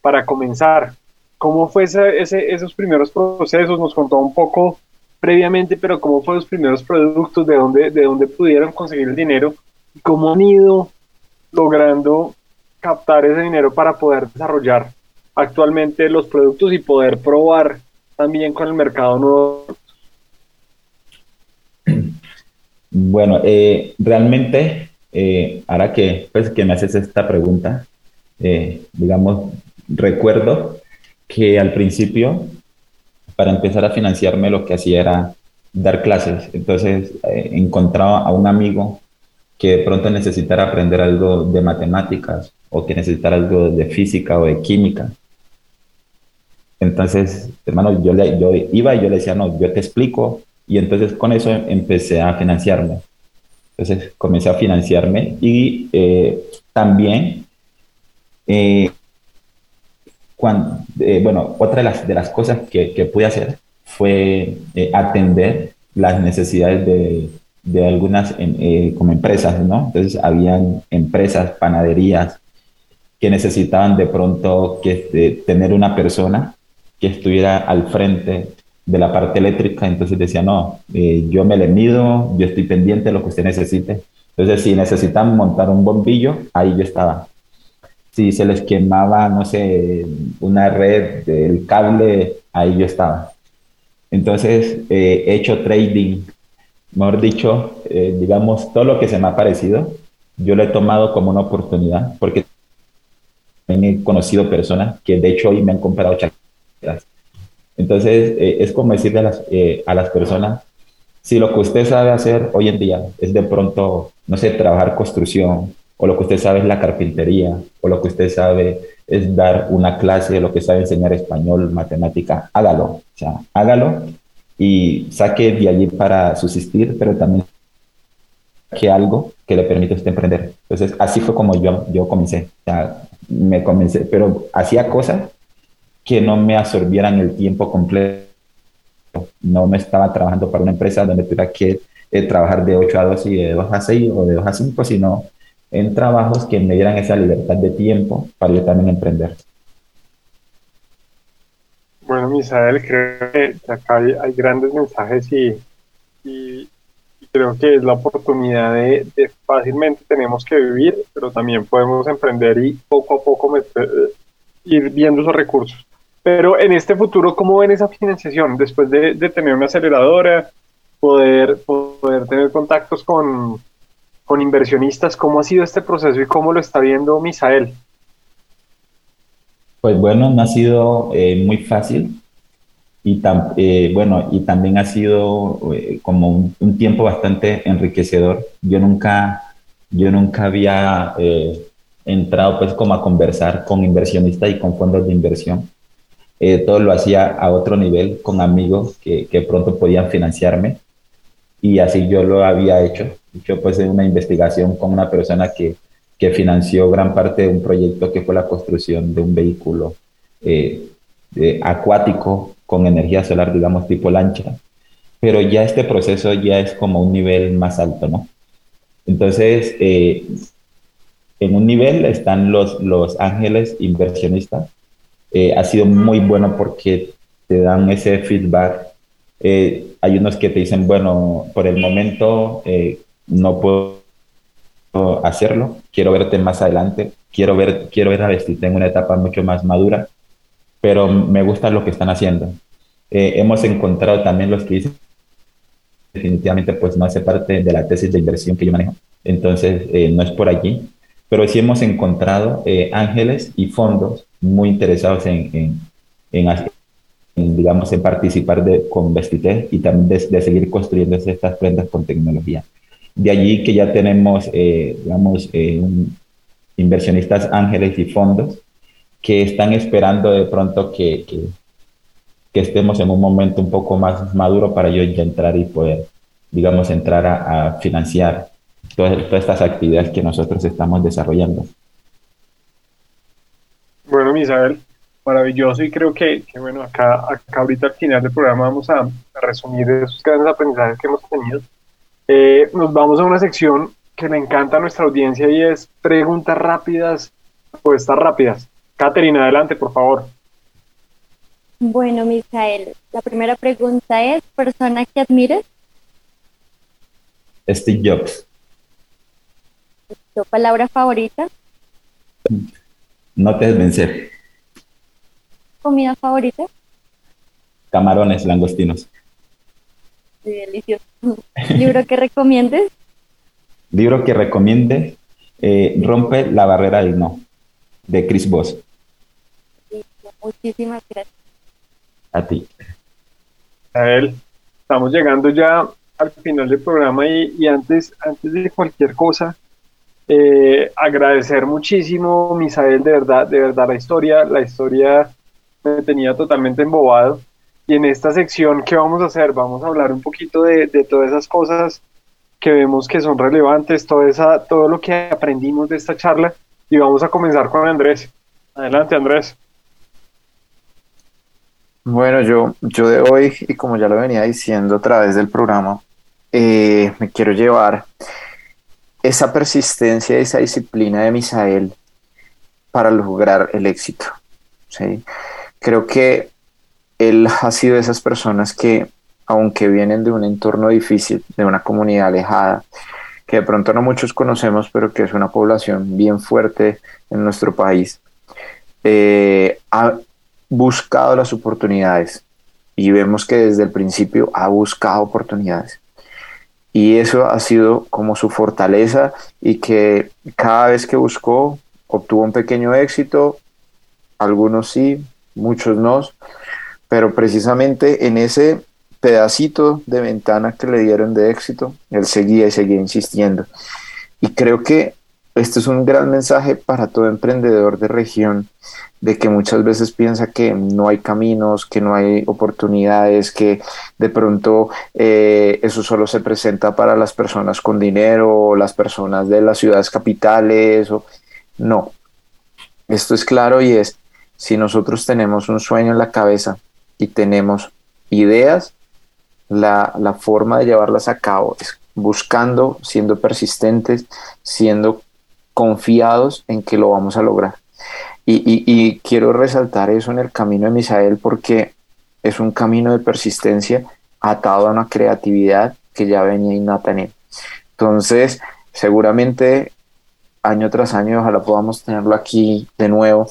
para comenzar. ¿Cómo fue ese, esos primeros procesos? Nos contó un poco previamente, pero cómo fueron los primeros productos, de dónde, de dónde pudieron conseguir el dinero cómo han ido logrando captar ese dinero para poder desarrollar actualmente los productos y poder probar también con el mercado nuevo. Bueno, eh, realmente eh, ahora que, pues, que me haces esta pregunta, eh, digamos, recuerdo que al principio, para empezar a financiarme, lo que hacía era dar clases. Entonces, eh, encontraba a un amigo que de pronto necesitara aprender algo de matemáticas o que necesitara algo de física o de química. Entonces, hermano, yo, le, iba y yo le decía, no, yo te explico. Y entonces con eso empecé a financiarme. Entonces comencé a financiarme y eh, también, eh, eh, bueno, otra de las, de las cosas que, que pude hacer fue atender las necesidades de, de algunas como empresas, ¿no? Entonces habían empresas, panaderías, que necesitaban de pronto que, tener una persona que estuviera al frente de la parte eléctrica, entonces decía, no, eh, yo me le mido, yo estoy pendiente de lo que usted necesite. Entonces, si necesitan montar un bombillo, ahí yo estaba. Si se les quemaba, no sé, una red del cable, ahí yo estaba. Entonces, eh, he hecho trading, mejor dicho, eh, digamos, todo lo que se me ha parecido, yo lo he tomado como una oportunidad, porque he conocido personas que de hecho hoy me han comprado chaquetas. Entonces, eh, es como decirle a las, eh, a las personas, si lo que usted sabe hacer hoy en día es de pronto, no sé, trabajar construcción, o lo que usted sabe es la carpintería, o lo que usted sabe es dar una clase, lo que sabe enseñar español, matemática, hágalo, o sea, hágalo y saque de allí para subsistir, pero también que algo que le permite a usted emprender. Entonces, así fue como yo, yo comencé. O sea, me comencé, pero hacía cosas que no me absorbieran el tiempo completo. No me estaba trabajando para una empresa donde tuviera que eh, trabajar de 8 a 2 y de 2 a 6 o de 2 a 5, sino en trabajos que me dieran esa libertad de tiempo para yo también emprender. Bueno, Misael, creo que acá hay, grandes mensajes y, y, creo que es la oportunidad de, fácilmente tenemos que vivir, pero también podemos emprender y poco a poco meter, eh, ir viendo esos recursos. Pero en este futuro, ¿cómo ven esa financiación? Después de, tener una aceleradora, poder, poder tener contactos con, con inversionistas, ¿cómo ha sido este proceso y cómo lo está viendo Misael? Pues bueno, no ha sido eh, muy fácil y eh, bueno, y también ha sido eh, como un, tiempo bastante enriquecedor. Yo nunca, yo nunca había eh, entrado pues como a conversar con inversionistas y con fondos de inversión. todo lo hacía a otro nivel con amigos que, que pronto podían financiarme y así yo lo había hecho. Yo pues en una investigación con una persona que, que financió gran parte de un proyecto que fue la construcción de un vehículo acuático con energía solar, digamos, tipo lancha, pero ya este proceso ya es como un nivel más alto, ¿no? Entonces, eh, en un nivel están los, los ángeles inversionistas. Eh, ha sido muy bueno porque te dan ese feedback. Eh, hay unos que te dicen, bueno, por el momento no puedo hacerlo, quiero verte más adelante, quiero ver, quiero ver a Vestite en una etapa mucho más madura pero me gusta lo que están haciendo. Eh, hemos encontrado también los que dicen definitivamente pues no hace parte de la tesis de inversión que yo manejo, entonces eh, no es por aquí, pero sí hemos encontrado eh, ángeles y fondos muy interesados en, en, digamos, en participar de, con Vestite y también de, seguir construyendo estas prendas con tecnología. De allí que ya tenemos, digamos, inversionistas ángeles y fondos que están esperando de pronto que, que, estemos en un momento un poco más maduro para yo entrar y poder, digamos, entrar a, financiar todas, todas, estas actividades que nosotros estamos desarrollando. Bueno, Misael, maravilloso y creo que, bueno, acá, acá ahorita al final del programa vamos a, resumir esos grandes aprendizajes que hemos tenido. Eh, nos vamos a una sección que le encanta a nuestra audiencia y es preguntas rápidas, respuestas rápidas. Caterina, adelante, por favor. Bueno, Misael, la primera pregunta es, ¿persona que admires? Steve Jobs. ¿Tu palabra favorita? No te vencer. ¿Comida favorita? Camarones langostinos. delicioso. ¿Libro que recomiendes? Libro que recomiende, eh, Rompe la barrera del no, de Chris Voss. Muchísimas gracias. A ti. A él. Estamos llegando ya al final del programa y, antes, antes de cualquier cosa, eh, agradecer muchísimo, Misael, de verdad, de verdad la historia, la historia me tenía totalmente embobado. Y en esta sección, ¿qué vamos a hacer? Vamos a hablar un poquito de, de todas esas cosas que vemos que son relevantes, todo, esa, todo lo que aprendimos de esta charla y vamos a comenzar con Andrés. Adelante Andrés. Bueno, yo, yo de hoy, y como ya lo venía diciendo a través del programa, eh, me quiero llevar esa persistencia, esa disciplina de Misael para lograr el éxito. ¿sí? Creo que él ha sido de esas personas que, aunque vienen de un entorno difícil, de una comunidad alejada, que de pronto no muchos conocemos, pero que es una población bien fuerte en nuestro país, eh, ha buscado las oportunidades. Y vemos que desde el principio ha buscado oportunidades. Y eso ha sido como su fortaleza y que cada vez que buscó obtuvo un pequeño éxito, algunos sí, muchos no, pero precisamente en ese pedacito de ventana que le dieron de éxito, él seguía y seguía insistiendo. Y creo que este es un gran mensaje para todo emprendedor de región, de que muchas veces piensa que no hay caminos, que no hay oportunidades, que de pronto eh, eso solo se presenta para las personas con dinero o las personas de las ciudades capitales. O... No, esto es claro y es, si nosotros tenemos un sueño en la cabeza y tenemos ideas, la, la forma de llevarlas a cabo es buscando, siendo persistentes, siendo confiados en que lo vamos a lograr. Y, quiero resaltar eso en el camino de Misael porque es un camino de persistencia atado a una creatividad que ya venía innata en él. Entonces, seguramente año tras año, ojalá podamos tenerlo aquí de nuevo,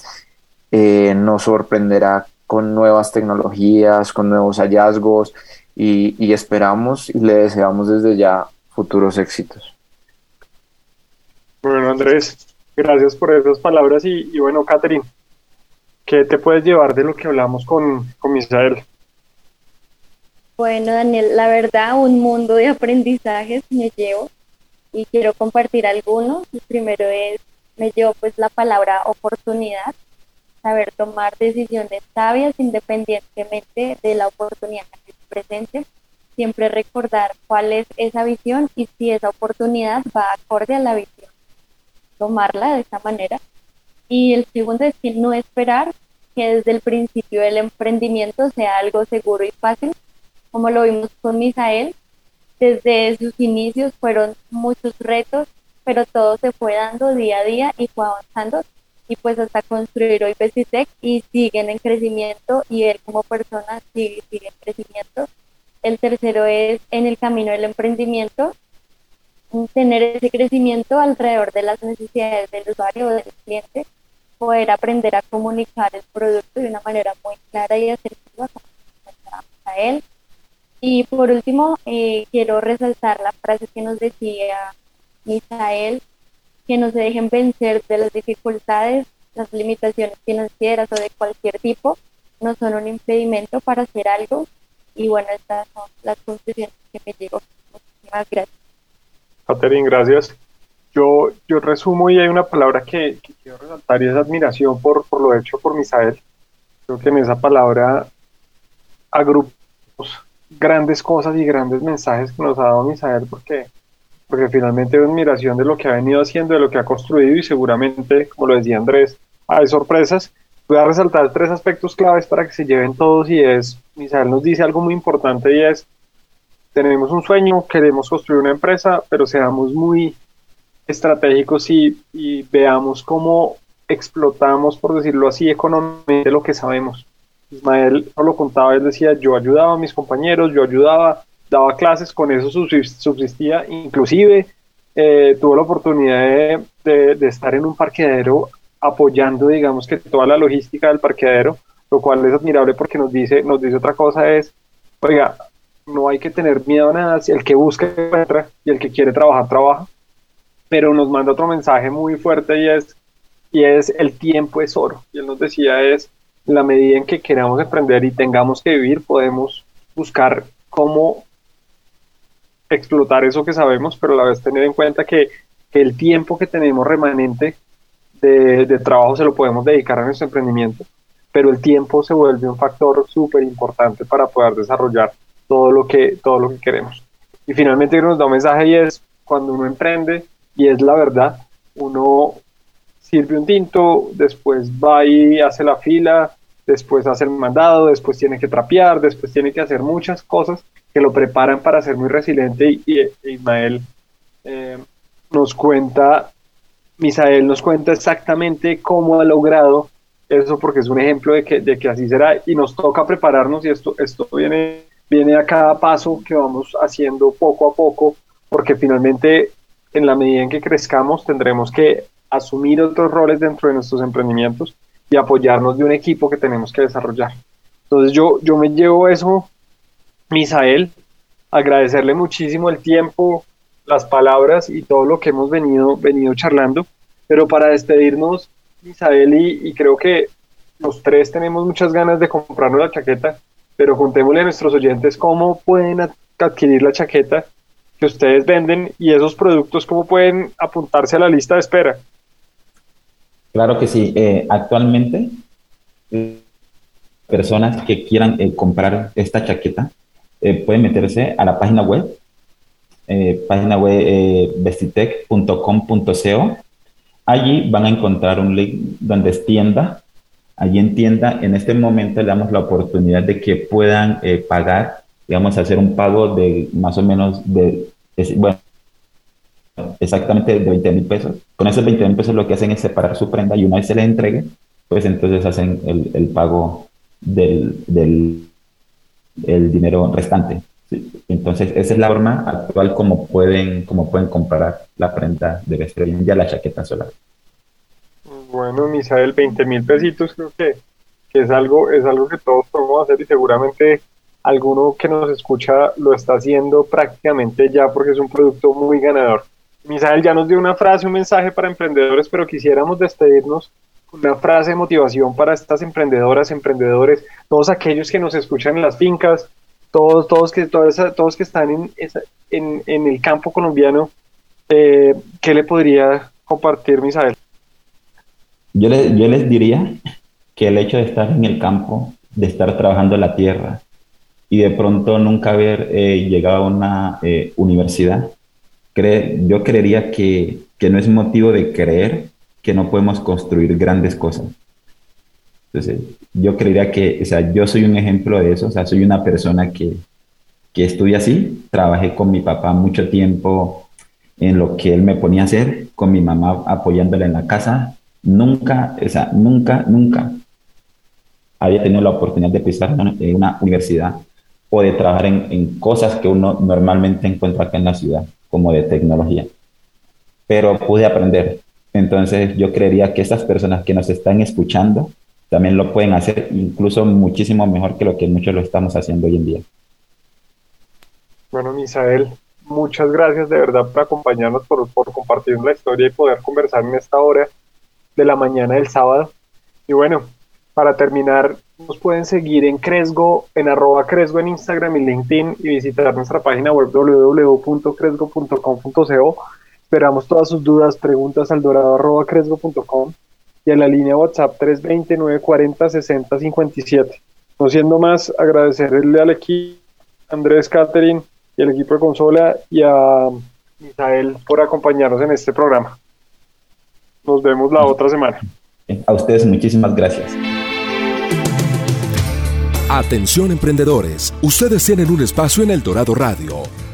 eh, nos sorprenderá con nuevas tecnologías, con nuevos hallazgos y, y esperamos y le deseamos desde ya futuros éxitos. Bueno, Andrés, gracias por esas palabras y, bueno, Catherine, ¿qué te puedes llevar de lo que hablamos con, con Misael? Bueno, Daniel, la verdad, un mundo de aprendizajes me llevo y quiero compartir algunos. El primero es, me llevo pues la palabra oportunidad, saber tomar decisiones sabias independientemente de la oportunidad que se presente. Siempre recordar cuál es esa visión y si esa oportunidad va acorde a la visión tomarla de esta manera. Y el segundo es que no esperar que desde el principio del emprendimiento sea algo seguro y fácil, como lo vimos con Misael. Desde sus inicios fueron muchos retos, pero todo se fue dando día a día y fue avanzando y pues hasta construir hoy Besitec y siguen en crecimiento y él como persona sigue, sigue en crecimiento. El tercero es en el camino del emprendimiento, tener ese crecimiento alrededor de las necesidades del usuario o del cliente, poder aprender a comunicar el producto de una manera muy clara y asertiva a él. Y por último, eh, quiero resaltar la frase que nos decía Misael, que no se dejen vencer de las dificultades, las limitaciones financieras o de cualquier tipo, no son un impedimento para hacer algo. Y bueno, estas son las conclusiones que me llevo. Muchísimas gracias. Catherine, gracias. Yo, yo resumo y hay una palabra que, quiero resaltar y es admiración por, por lo hecho por Misael. Creo que en esa palabra agrupamos grandes cosas y grandes mensajes que nos ha dado Misael porque, porque finalmente es admiración de lo que ha venido haciendo, de lo que ha construido y seguramente, como lo decía Andrés, hay sorpresas. Voy a resaltar tres aspectos claves para que se lleven todos y es, Misael nos dice algo muy importante y es tenemos un sueño, queremos construir una empresa, pero seamos muy estratégicos y, veamos cómo explotamos, por decirlo así, económicamente lo que sabemos. Ismael no lo contaba, él decía, yo ayudaba a mis compañeros, yo ayudaba, daba clases, con eso subsistía, inclusive eh, tuvo la oportunidad de, de, estar en un parqueadero apoyando, digamos que toda la logística del parqueadero, lo cual es admirable porque nos dice, nos dice otra cosa es, oiga, no hay que tener miedo a nada, el que busca encuentra y el que quiere trabajar trabaja, pero nos manda otro mensaje muy fuerte y es, y es el tiempo es oro. Y él nos decía es, la medida en que queramos emprender y tengamos que vivir, podemos buscar cómo explotar eso que sabemos, pero a la vez tener en cuenta que, el tiempo que tenemos remanente de, trabajo se lo podemos dedicar a nuestro emprendimiento, pero el tiempo se vuelve un factor súper importante para poder desarrollar todo lo que, todo lo que queremos. Y finalmente nos da un mensaje y es cuando uno emprende, y es la verdad, uno sirve un tinto, después va y hace la fila, después hace el mandado, después tiene que trapear, después tiene que hacer muchas cosas que lo preparan para ser muy resiliente y, Ismael eh, nos cuenta, Misael nos cuenta exactamente cómo ha logrado eso porque es un ejemplo de que, de que así será y nos toca prepararnos y esto, esto viene, viene a cada paso que vamos haciendo poco a poco porque finalmente en la medida en que crezcamos tendremos que asumir otros roles dentro de nuestros emprendimientos y apoyarnos de un equipo que tenemos que desarrollar. Entonces yo, yo me llevo eso, Misael, agradecerle muchísimo el tiempo, las palabras y todo lo que hemos venido, charlando, pero para despedirnos, Misael, y, creo que los tres tenemos muchas ganas de comprarnos la chaqueta, pero contémosle a nuestros oyentes cómo pueden adquirir la chaqueta que ustedes venden y esos productos, cómo pueden apuntarse a la lista de espera. Claro que sí. Eh, actualmente, personas que quieran eh, comprar esta chaqueta eh, pueden meterse a la página web, página web vestitec.com.co Allí van a encontrar un link donde es tienda. Allí en tienda, en este momento le damos la oportunidad de que puedan eh, pagar, digamos, hacer un pago de más o menos de, bueno, exactamente de 20 mil pesos. Con esos 20 mil pesos lo que hacen es separar su prenda y una vez se le entregue, pues entonces hacen el, el pago del, del el dinero restante. Entonces, esa es la forma actual como pueden, como pueden comparar la prenda de vestir ya la chaqueta solar. Bueno, Misael, 20 mil pesitos creo que, es, algo, es algo que todos podemos hacer y seguramente alguno que nos escucha lo está haciendo prácticamente ya porque es un producto muy ganador. Misael ya nos dio una frase, un mensaje para emprendedores, pero quisiéramos despedirnos una frase de motivación para estas emprendedoras, emprendedores, todos aquellos que nos escuchan en las fincas, todos, todos, que, todos, todos que están en, en, en el campo colombiano, eh, ¿qué le podría compartir Misael? Yo, le, yo les diría que el hecho de estar en el campo, de estar trabajando la tierra y de pronto nunca haber eh, llegado a una eh, universidad, cree, yo creería que, que no es motivo de creer que no podemos construir grandes cosas. Entonces, yo creería que, o sea, yo soy un ejemplo de eso, o sea, soy una persona que, que estudia así, trabajé con mi papá mucho tiempo en lo que él me ponía a hacer, con mi mamá apoyándola en la casa, nunca, o sea, nunca, nunca había tenido la oportunidad de pisar en una universidad o de trabajar en, en, cosas que uno normalmente encuentra acá en la ciudad, como de tecnología. Pero pude aprender. Entonces yo creería que esas personas que nos están escuchando también lo pueden hacer incluso muchísimo mejor que lo que muchos lo estamos haciendo hoy en día. Bueno, Misael, muchas gracias de verdad por acompañarnos, por, por compartir la historia y poder conversar en esta hora de la mañana del sábado. Y bueno, para terminar, nos pueden seguir en Cresgo, en arroba Cresgo en Instagram y LinkedIn y visitar nuestra página web www.cresgo.com.co. Esperamos todas sus dudas, preguntas al dorado arroba cresgo.com y a la línea WhatsApp 320-940-6057. No siendo más, agradecerle al equipo, Andrés Catherine y al equipo de consola y a Misael por acompañarnos en este programa. Nos vemos la otra semana. A ustedes muchísimas gracias. Atención emprendedores, ustedes tienen un espacio en El Dorado Radio.